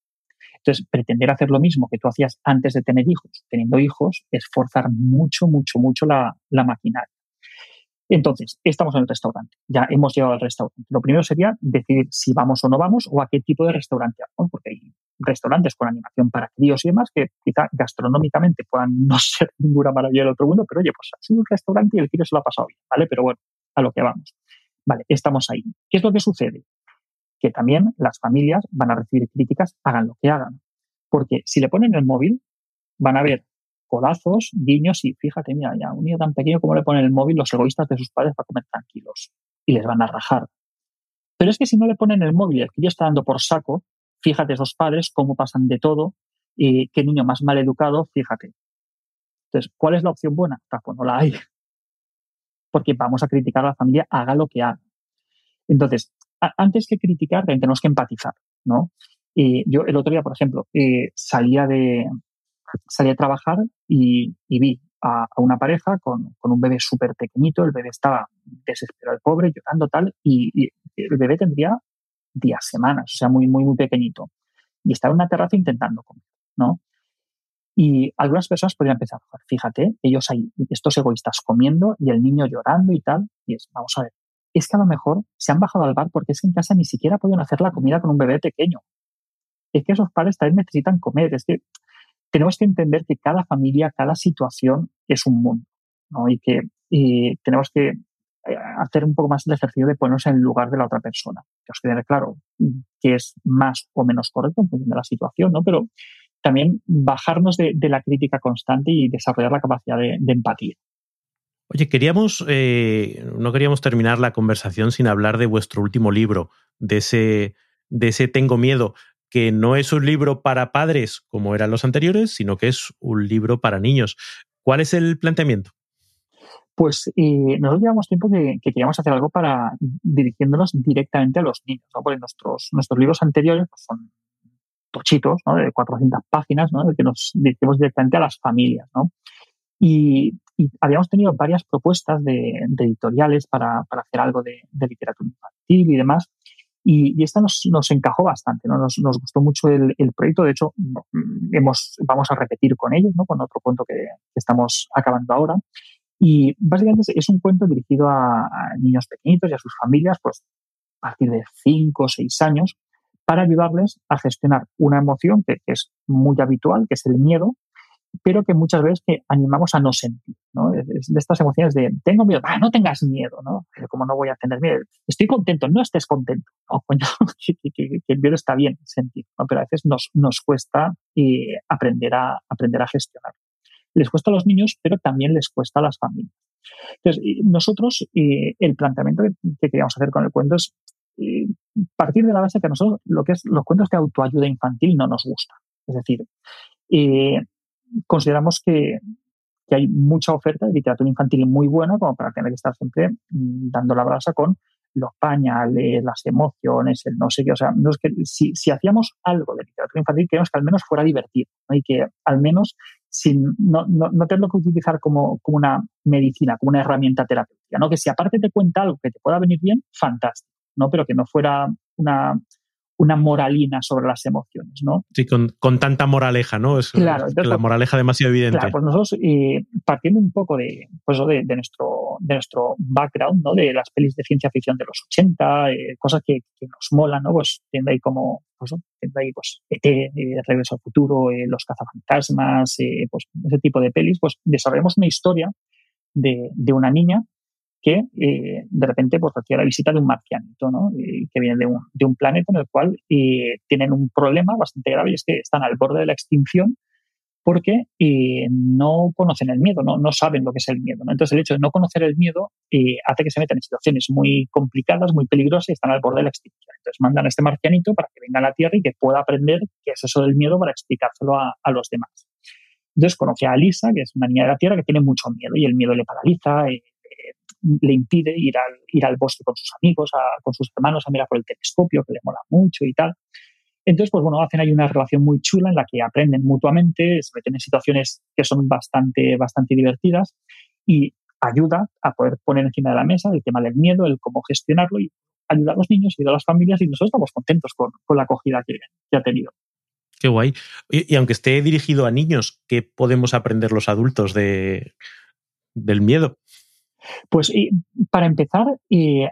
Entonces, pretender hacer lo mismo que tú hacías antes de tener hijos, teniendo hijos, es forzar mucho, mucho, mucho la, la maquinaria. Entonces, estamos en el restaurante, ya hemos llegado al restaurante. Lo primero sería decidir si vamos o no vamos o a qué tipo de restaurante vamos, porque hay restaurantes con animación para críos y demás que quizá gastronómicamente puedan [LAUGHS] no ser ninguna maravilla del otro mundo, pero oye, pues ha sido un restaurante y el crío se lo ha pasado bien, ¿vale? Pero bueno, a lo que vamos. Vale, estamos ahí. ¿Qué es lo que sucede? Que también las familias van a recibir críticas, hagan lo que hagan. Porque si le ponen el móvil, van a ver codazos, guiños y fíjate, mira, ya un niño tan pequeño como le ponen el móvil los egoístas de sus padres para comer tranquilos y les van a rajar. Pero es que si no le ponen el móvil el crío está dando por saco, fíjate esos padres cómo pasan de todo y qué niño más mal educado, fíjate. Entonces, ¿cuál es la opción buena? Pues no la hay. Porque vamos a criticar a la familia, haga lo que haga. Entonces, antes que criticar, tenemos que empatizar, ¿no? Y yo el otro día, por ejemplo, eh, salía de, salí a trabajar y, vi a, una pareja con, un bebé súper pequeñito, el bebé estaba desesperado, el pobre, llorando tal, y, el bebé tendría días, semanas, o sea, muy, muy, muy pequeñito. Y estaba en una terraza intentando comer, ¿no? Y algunas personas podrían pensar, fíjate, ellos ahí, estos egoístas comiendo y el niño llorando y tal, y es, vamos a ver, es que a lo mejor se han bajado al bar porque es que en casa ni siquiera pueden hacer la comida con un bebé pequeño. Es que esos padres también necesitan comer, es que tenemos que entender que cada familia, cada situación es un mundo, ¿no? Y que tenemos que hacer un poco más el ejercicio de ponernos en el lugar de la otra persona. Que tener claro qué es más o menos correcto en función de la situación, ¿no? Pero también bajarnos de, la crítica constante y desarrollar la capacidad de, empatía. Oye, queríamos, eh, no queríamos terminar la conversación sin hablar de vuestro último libro, de ese, de ese Tengo Miedo que no es un libro para padres como eran los anteriores, sino que es un libro para niños. ¿Cuál es el planteamiento? Pues eh, nosotros llevamos tiempo que, queríamos hacer algo para dirigiéndonos directamente a los niños, ¿no? porque nuestros, nuestros libros anteriores pues, son tochitos, ¿no? de 400 páginas, ¿no? de que nos dirigimos directamente a las familias. ¿no? Y, habíamos tenido varias propuestas de, editoriales para, hacer algo de, de, literatura infantil y demás, y, esta nos, nos, encajó bastante, ¿no? nos, nos gustó mucho el, el, proyecto. De hecho, hemos, vamos a repetir con ellos, ¿no? con otro cuento que, estamos acabando ahora. Y básicamente es un cuento dirigido a, niños pequeñitos y a sus familias, pues a partir de 5 o 6 años, para ayudarles a gestionar una emoción que, es muy habitual, que es el miedo, pero que muchas veces que animamos a no sentir, ¿no? de estas emociones de tengo miedo, ah, no tengas miedo, ¿no? Como no voy a tener miedo, estoy contento, no estés contento, [LAUGHS] que, el miedo está bien sentir, pero a veces nos, cuesta eh, aprender, a, aprender a gestionar. Les cuesta a los niños, pero también les cuesta a las familias. Entonces, nosotros, el planteamiento que, queríamos hacer con el cuento es partir de la base que a nosotros lo que es los cuentos de autoayuda infantil no nos gusta. Es decir, consideramos que, hay mucha oferta de literatura infantil muy buena como para tener que estar siempre mm, dando la brasa con los pañales, las emociones, el no sé qué. O sea, que, si, hacíamos algo de literatura infantil, queríamos que al menos fuera divertido y que al menos sin, no, no, no tenerlo que utilizar como, como, una medicina, como una herramienta terapéutica. ¿no? Que si aparte te cuenta algo que te pueda venir bien, fantástico, ¿no? pero que no fuera una, una moralina sobre las emociones, ¿no? Sí, con, tanta moraleja, ¿no? Es, claro, la moraleja demasiado evidente. Claro, pues nosotros, eh, partiendo un poco de, pues, de, nuestro, de nuestro background, ¿no? De las pelis de ciencia ficción de los 80, eh, cosas que, nos molan, ¿no? Pues tiene ahí como, pues, ahí, pues, ET, eh, Regreso al Futuro, Los Cazafantasmas, pues ese tipo de pelis, pues desarrollamos una historia de, de una niña que eh, de repente pues, recibe la visita de un marcianito, ¿no? que viene de un, de un, planeta en el cual eh, tienen un problema bastante grave y es que están al borde de la extinción porque eh, no conocen el miedo, ¿no? no saben lo que es el miedo. ¿no? Entonces, el hecho de no conocer el miedo hace que se metan en situaciones muy complicadas, muy peligrosas y están al borde de la extinción. Entonces, mandan a este marcianito para que venga a la Tierra y que pueda aprender qué es eso del miedo para explicárselo a, a los demás. Entonces, conoce a Lisa, que es una niña de la Tierra que tiene mucho miedo y el miedo le paraliza, le impide ir al, ir al bosque con sus amigos, con sus hermanos, a mirar por el telescopio, que le mola mucho y tal. Entonces, pues bueno, hacen ahí una relación muy chula en la que aprenden mutuamente, se meten en situaciones que son bastante, bastante divertidas y ayuda a poder poner encima de la mesa el tema del miedo, el cómo gestionarlo y ayudar a los niños, ayudar a las familias y nosotros estamos contentos con, la acogida que, ha tenido. Qué guay. Y, y, aunque esté dirigido a niños, ¿qué podemos aprender los adultos de, del miedo? Pues para empezar,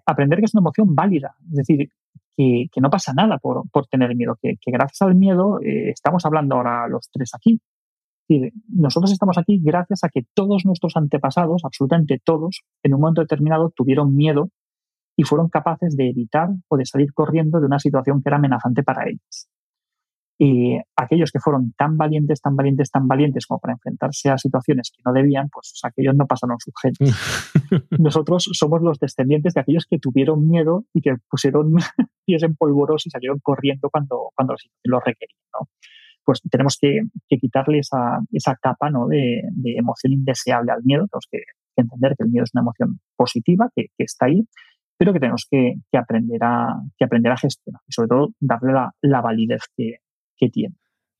aprender que es una emoción válida, es decir, que, no pasa nada por, tener miedo, que, gracias al miedo eh, estamos hablando ahora los tres aquí. nosotros estamos aquí gracias a que todos nuestros antepasados, absolutamente todos, en un momento determinado tuvieron miedo y fueron capaces de evitar o de salir corriendo de una situación que era amenazante para ellos. Y aquellos que fueron tan valientes, tan valientes, tan valientes como para enfrentarse a situaciones que no debían, pues aquellos no pasaron sus genes. [LAUGHS] Nosotros somos los descendientes de aquellos que tuvieron miedo y que pusieron [LAUGHS] pies en polvoros y salieron corriendo cuando, cuando lo requerían. ¿no? Pues tenemos que, quitarle esa, esa capa ¿no? de, emoción indeseable al miedo. Tenemos que, entender que el miedo es una emoción positiva, que, está ahí, pero que tenemos que, aprender, a, que aprender a gestionar y sobre todo darle la, la validez que, tiene.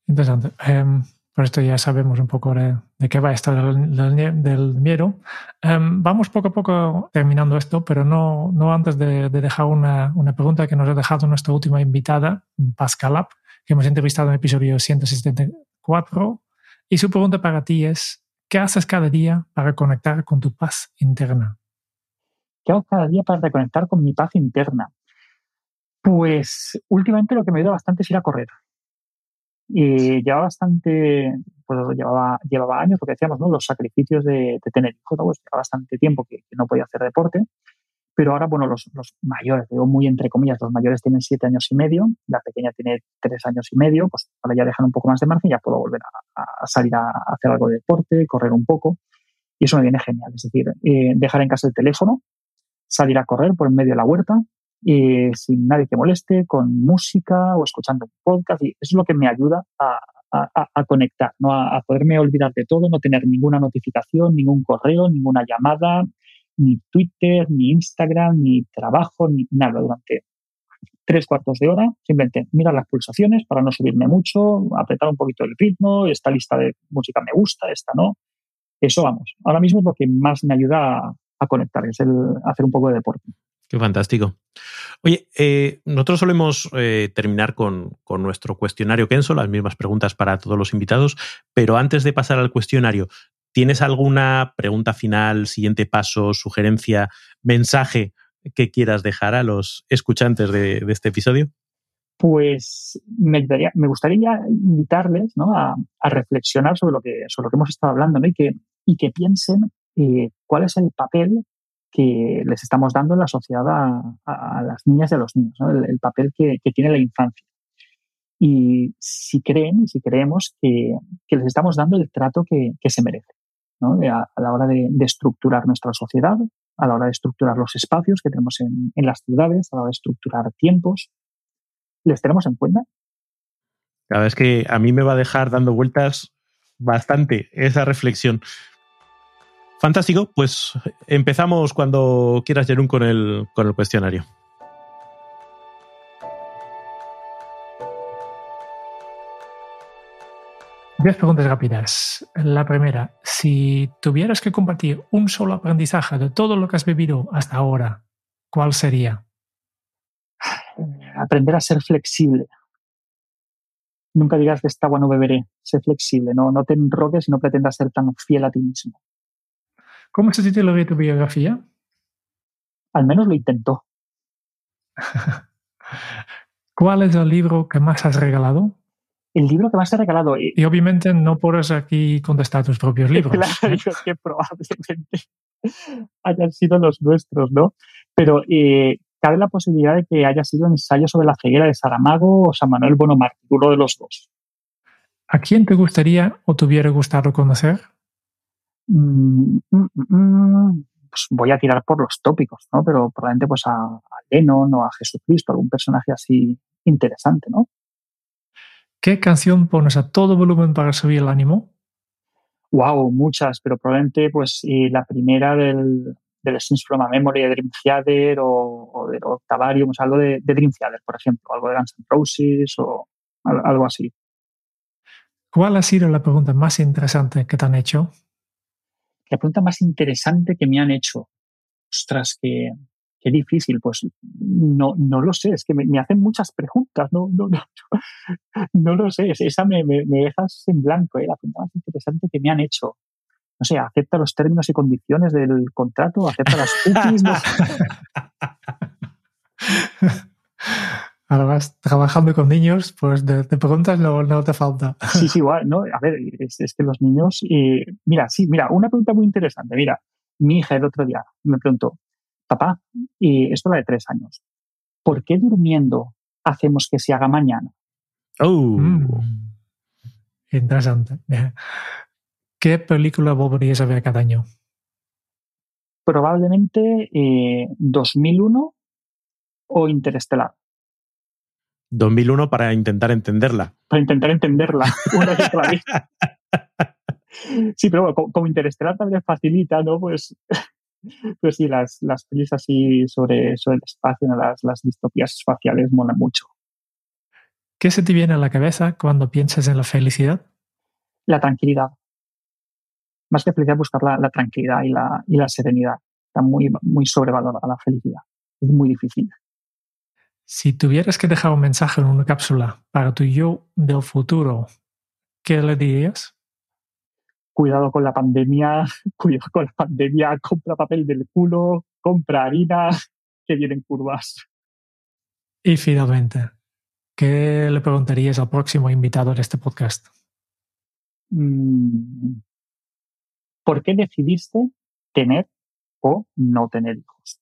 Interesante. Em, por esto ya sabemos un poco de, qué va esto del, del, miedo. Em, vamos poco a poco terminando esto, pero no, no antes de, dejar una, una, pregunta que nos ha dejado nuestra última invitada, Pascal que hemos entrevistado en el episodio 174. Y su pregunta para ti es, ¿qué haces cada día para conectar con tu paz interna? ¿Qué hago cada día para reconectar con mi paz interna? Pues últimamente lo que me ayuda bastante es ir a correr. Y llevaba bastante, pues llevaba, llevaba años, porque decíamos, ¿no? Los sacrificios de, tener hijos, pues llevaba bastante tiempo que, no podía hacer deporte. Pero ahora, bueno, los, los, mayores, digo muy entre comillas, los mayores tienen siete años y medio, la pequeña tiene tres años y medio, pues ahora ya dejan un poco más de margen, ya puedo volver a, salir a, hacer algo de deporte, correr un poco. Y eso me viene genial. Es decir, eh, dejar en casa el teléfono, salir a correr por en medio de la huerta, y sin nadie que moleste, con música o escuchando un podcast. Y eso es lo que me ayuda a, conectar, ¿no? A, poderme olvidar de todo, no tener ninguna notificación, ningún correo, ninguna llamada, ni Twitter, ni Instagram, ni trabajo, ni nada durante tres cuartos de hora. Simplemente mirar las pulsaciones para no subirme mucho, apretar un poquito el ritmo, esta lista de música me gusta, esta no. Eso vamos. Ahora mismo es lo que más me ayuda a, a conectar, es el hacer un poco de deporte. Qué fantástico. Oye, eh, nosotros solemos eh, terminar con, nuestro cuestionario Kenzo, las mismas preguntas para todos los invitados, pero antes de pasar al cuestionario, ¿tienes alguna pregunta final, siguiente paso, sugerencia, mensaje que quieras dejar a los escuchantes de, este episodio? Pues me, gustaría invitarles a, reflexionar sobre lo, que, sobre lo que hemos estado hablando ¿no? y, que, y que piensen eh, cuál es el papel que les estamos dando en la sociedad a, las niñas y a los niños, el, papel que, tiene la infancia. Y si creen, si creemos que, les estamos dando el trato que, se merece a, la hora de, estructurar nuestra sociedad, a la hora de estructurar los espacios que tenemos en, en las ciudades, a la hora de estructurar tiempos, ¿les tenemos en cuenta? La verdad es que a mí me va a dejar dando vueltas bastante esa reflexión. Fantástico, pues empezamos cuando quieras, Jerún, con el, con el cuestionario. Diez preguntas rápidas. La primera, si tuvieras que compartir un solo aprendizaje de todo lo que has vivido hasta ahora, ¿cuál sería? Aprender a ser flexible. Nunca digas de esta agua no beberé. Sé flexible, no, no te enroques y no pretendas ser tan fiel a ti mismo. ¿Cómo se titula tu biografía? Al menos lo intentó. [LAUGHS] ¿Cuál es el libro que más has regalado? El libro que más has regalado. Eh, y obviamente no puedes aquí contestar tus propios [LAUGHS] libros. Claro, [LAUGHS] que probablemente hayan sido los nuestros, ¿no? Pero eh, cabe la posibilidad de que haya sido ensayo sobre la ceguera de Saramago o San Manuel Bonomar, uno de los dos. ¿A quién te gustaría o te hubiera gustado conocer? Mm, mm, mm, pues voy a tirar por los tópicos, ¿no? Pero probablemente pues a, a Lennon o a Jesucristo, algún personaje así interesante, ¿no? ¿Qué canción pones a todo volumen para subir el ánimo? Wow, muchas, pero probablemente pues la primera del, del Sins from a Memory de Dream Theater o, de Octavarium, o algo de, de, Dream Theater, por ejemplo, algo de Guns N' Roses o algo así. ¿Cuál ha sido la pregunta más interesante que te han hecho? La pregunta más interesante que me han hecho. Ostras, qué, qué difícil. Pues no, no lo sé, es que me, hacen muchas preguntas, no, no, no, [LAUGHS] no lo sé, esa me, me, dejas en blanco, ¿eh? la pregunta más interesante que me han hecho. No sé, acepta los términos y condiciones del contrato, acepta las cookies. [LAUGHS] [LAUGHS] Además, trabajando con niños, pues de, preguntas no, no, te falta. Sí, sí, igual, ¿no? A ver, es, que los niños. Eh, mira, sí, mira, una pregunta muy interesante. Mira, mi hija el otro día me preguntó, papá, y esto la de tres años, ¿por qué durmiendo hacemos que se haga mañana? Oh. Mm. interesante. ¿Qué película volverías a ver cada año? Probablemente 2001 eh, o Interestelar. 2001 para intentar entenderla. Para intentar entenderla una vez. [LAUGHS] sí, pero bueno, como, Interestelar también facilita, ¿no? Pues, pues sí, las, las pelis así sobre, sobre el espacio, las, las distopías espaciales molan mucho. ¿Qué se te viene a la cabeza cuando piensas en la felicidad? La tranquilidad. Más que felicidad, buscar la, la tranquilidad y la, y la serenidad. Está muy, muy sobrevalorada la felicidad. Es muy difícil. Si tuvieras que dejar un mensaje en una cápsula para tu yo del futuro, ¿qué le dirías? Cuidado con la pandemia, [LAUGHS] cuidado con la pandemia, compra papel del culo, compra harina, [LAUGHS] que vienen curvas. Y finalmente, ¿qué le preguntarías al próximo invitado de este podcast? Mm, ¿Por qué decidiste tener o no tener hijos?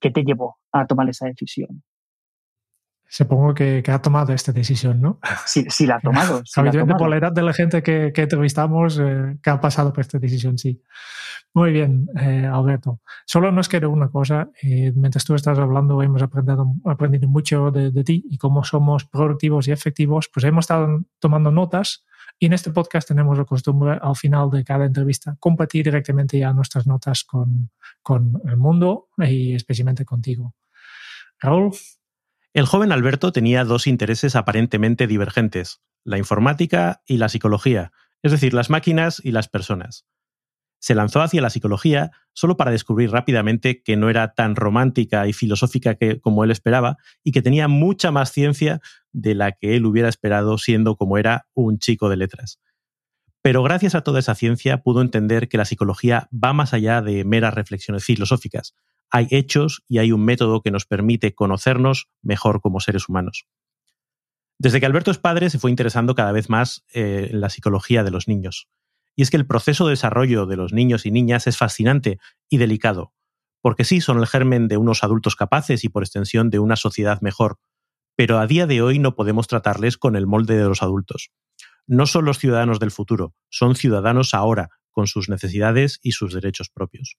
¿Qué te llevó a tomar esa decisión? Supongo que, ha tomado esta decisión, ¿no? Sí, sí la ha tomado. Sí por la edad de la gente que, que entrevistamos, eh, que ha pasado por esta decisión, sí. Muy bien, eh, Alberto. Solo nos queda una cosa. Eh, mientras tú estás hablando, hemos aprendido, aprendido mucho de, de, ti y cómo somos productivos y efectivos. Pues hemos estado tomando notas y en este podcast tenemos la costumbre, al final de cada entrevista, compartir directamente ya nuestras notas con, con el mundo y especialmente contigo. Raúl, el joven Alberto tenía dos intereses aparentemente divergentes, la informática y la psicología, es decir, las máquinas y las personas. Se lanzó hacia la psicología solo para descubrir rápidamente que no era tan romántica y filosófica como él esperaba y que tenía mucha más ciencia de la que él hubiera esperado siendo como era un chico de letras. Pero gracias a toda esa ciencia pudo entender que la psicología va más allá de meras reflexiones filosóficas, hay hechos y hay un método que nos permite conocernos mejor como seres humanos. Desde que Alberto es padre se fue interesando cada vez más eh, en la psicología de los niños. Y es que el proceso de desarrollo de los niños y niñas es fascinante y delicado, porque sí son el germen de unos adultos capaces y por extensión de una sociedad mejor, pero a día de hoy no podemos tratarles con el molde de los adultos. No son los ciudadanos del futuro, son ciudadanos ahora, con sus necesidades y sus derechos propios.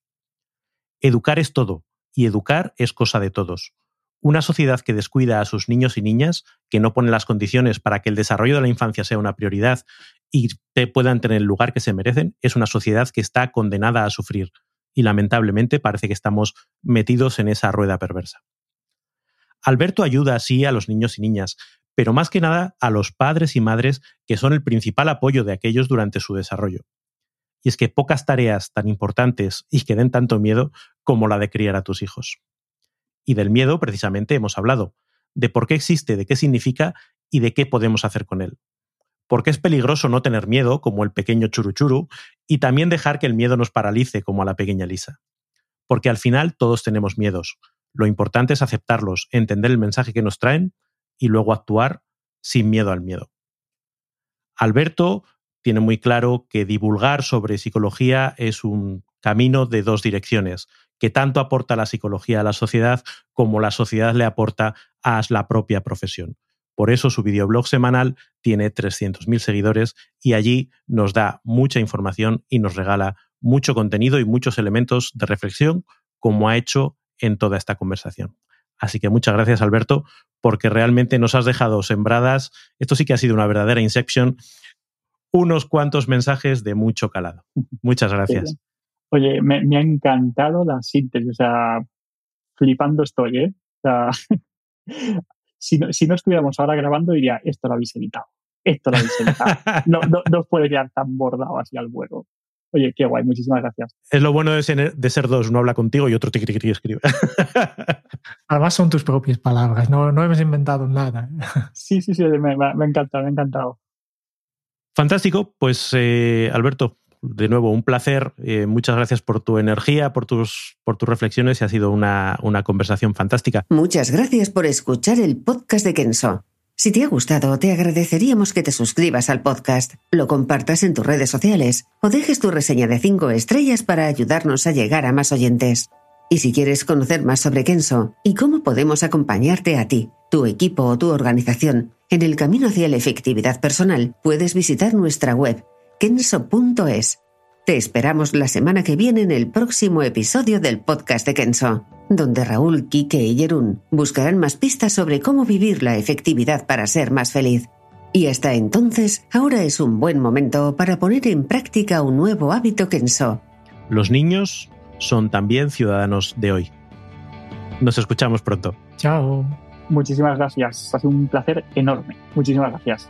Educar es todo, y educar es cosa de todos. Una sociedad que descuida a sus niños y niñas, que no pone las condiciones para que el desarrollo de la infancia sea una prioridad y puedan tener el lugar que se merecen, es una sociedad que está condenada a sufrir. Y lamentablemente parece que estamos metidos en esa rueda perversa. Alberto ayuda así a los niños y niñas, pero más que nada a los padres y madres que son el principal apoyo de aquellos durante su desarrollo. Y es que pocas tareas tan importantes y que den tanto miedo como la de criar a tus hijos. Y del miedo, precisamente, hemos hablado, de por qué existe, de qué significa y de qué podemos hacer con él. Porque es peligroso no tener miedo, como el pequeño churuchuru, y también dejar que el miedo nos paralice, como a la pequeña Lisa. Porque al final todos tenemos miedos, lo importante es aceptarlos, entender el mensaje que nos traen y luego actuar sin miedo al miedo. Alberto tiene muy claro que divulgar sobre psicología es un camino de dos direcciones, que tanto aporta la psicología a la sociedad como la sociedad le aporta a la propia profesión. Por eso su videoblog semanal tiene 300.000 seguidores y allí nos da mucha información y nos regala mucho contenido y muchos elementos de reflexión, como ha hecho en toda esta conversación. Así que muchas gracias, Alberto, porque realmente nos has dejado sembradas, esto sí que ha sido una verdadera Inception, unos cuantos mensajes de mucho calado. Muchas gracias. [LAUGHS] Oye, me, ha encantado la síntesis, o sea, flipando estoy, ¿eh? O sea, [LAUGHS] si, no, si no estuviéramos ahora grabando, diría, esto lo habéis editado, esto lo habéis editado. [LAUGHS] No, no, no os puede quedar tan bordado así al vuelo. Oye, qué guay, muchísimas gracias. Es lo bueno de ser, dos, uno habla contigo y otro te escribe. Además son tus propias palabras, no, no hemos inventado nada. Sí, sí, sí, me, me, ha encantado, me ha encantado. Fantástico, pues eh, Alberto, de nuevo, un placer. Eh, muchas gracias por tu energía, por tus, por tus reflexiones y ha sido una, una conversación fantástica. Muchas gracias por escuchar el podcast de Kenso. Si te ha gustado, te agradeceríamos que te suscribas al podcast, lo compartas en tus redes sociales o dejes tu reseña de 5 estrellas para ayudarnos a llegar a más oyentes. Y si quieres conocer más sobre Kenso y cómo podemos acompañarte a ti, tu equipo o tu organización en el camino hacia la efectividad personal, puedes visitar nuestra web kenso.es. Te esperamos la semana que viene en el próximo episodio del podcast de Kenso donde Raúl, Quique y Jerún buscarán más pistas sobre cómo vivir la efectividad para ser más feliz. Y hasta entonces, ahora es un buen momento para poner en práctica un nuevo hábito Kenso. Los niños son también ciudadanos de hoy. Nos escuchamos pronto. Chao. Muchísimas gracias. Ha sido un placer enorme. Muchísimas gracias.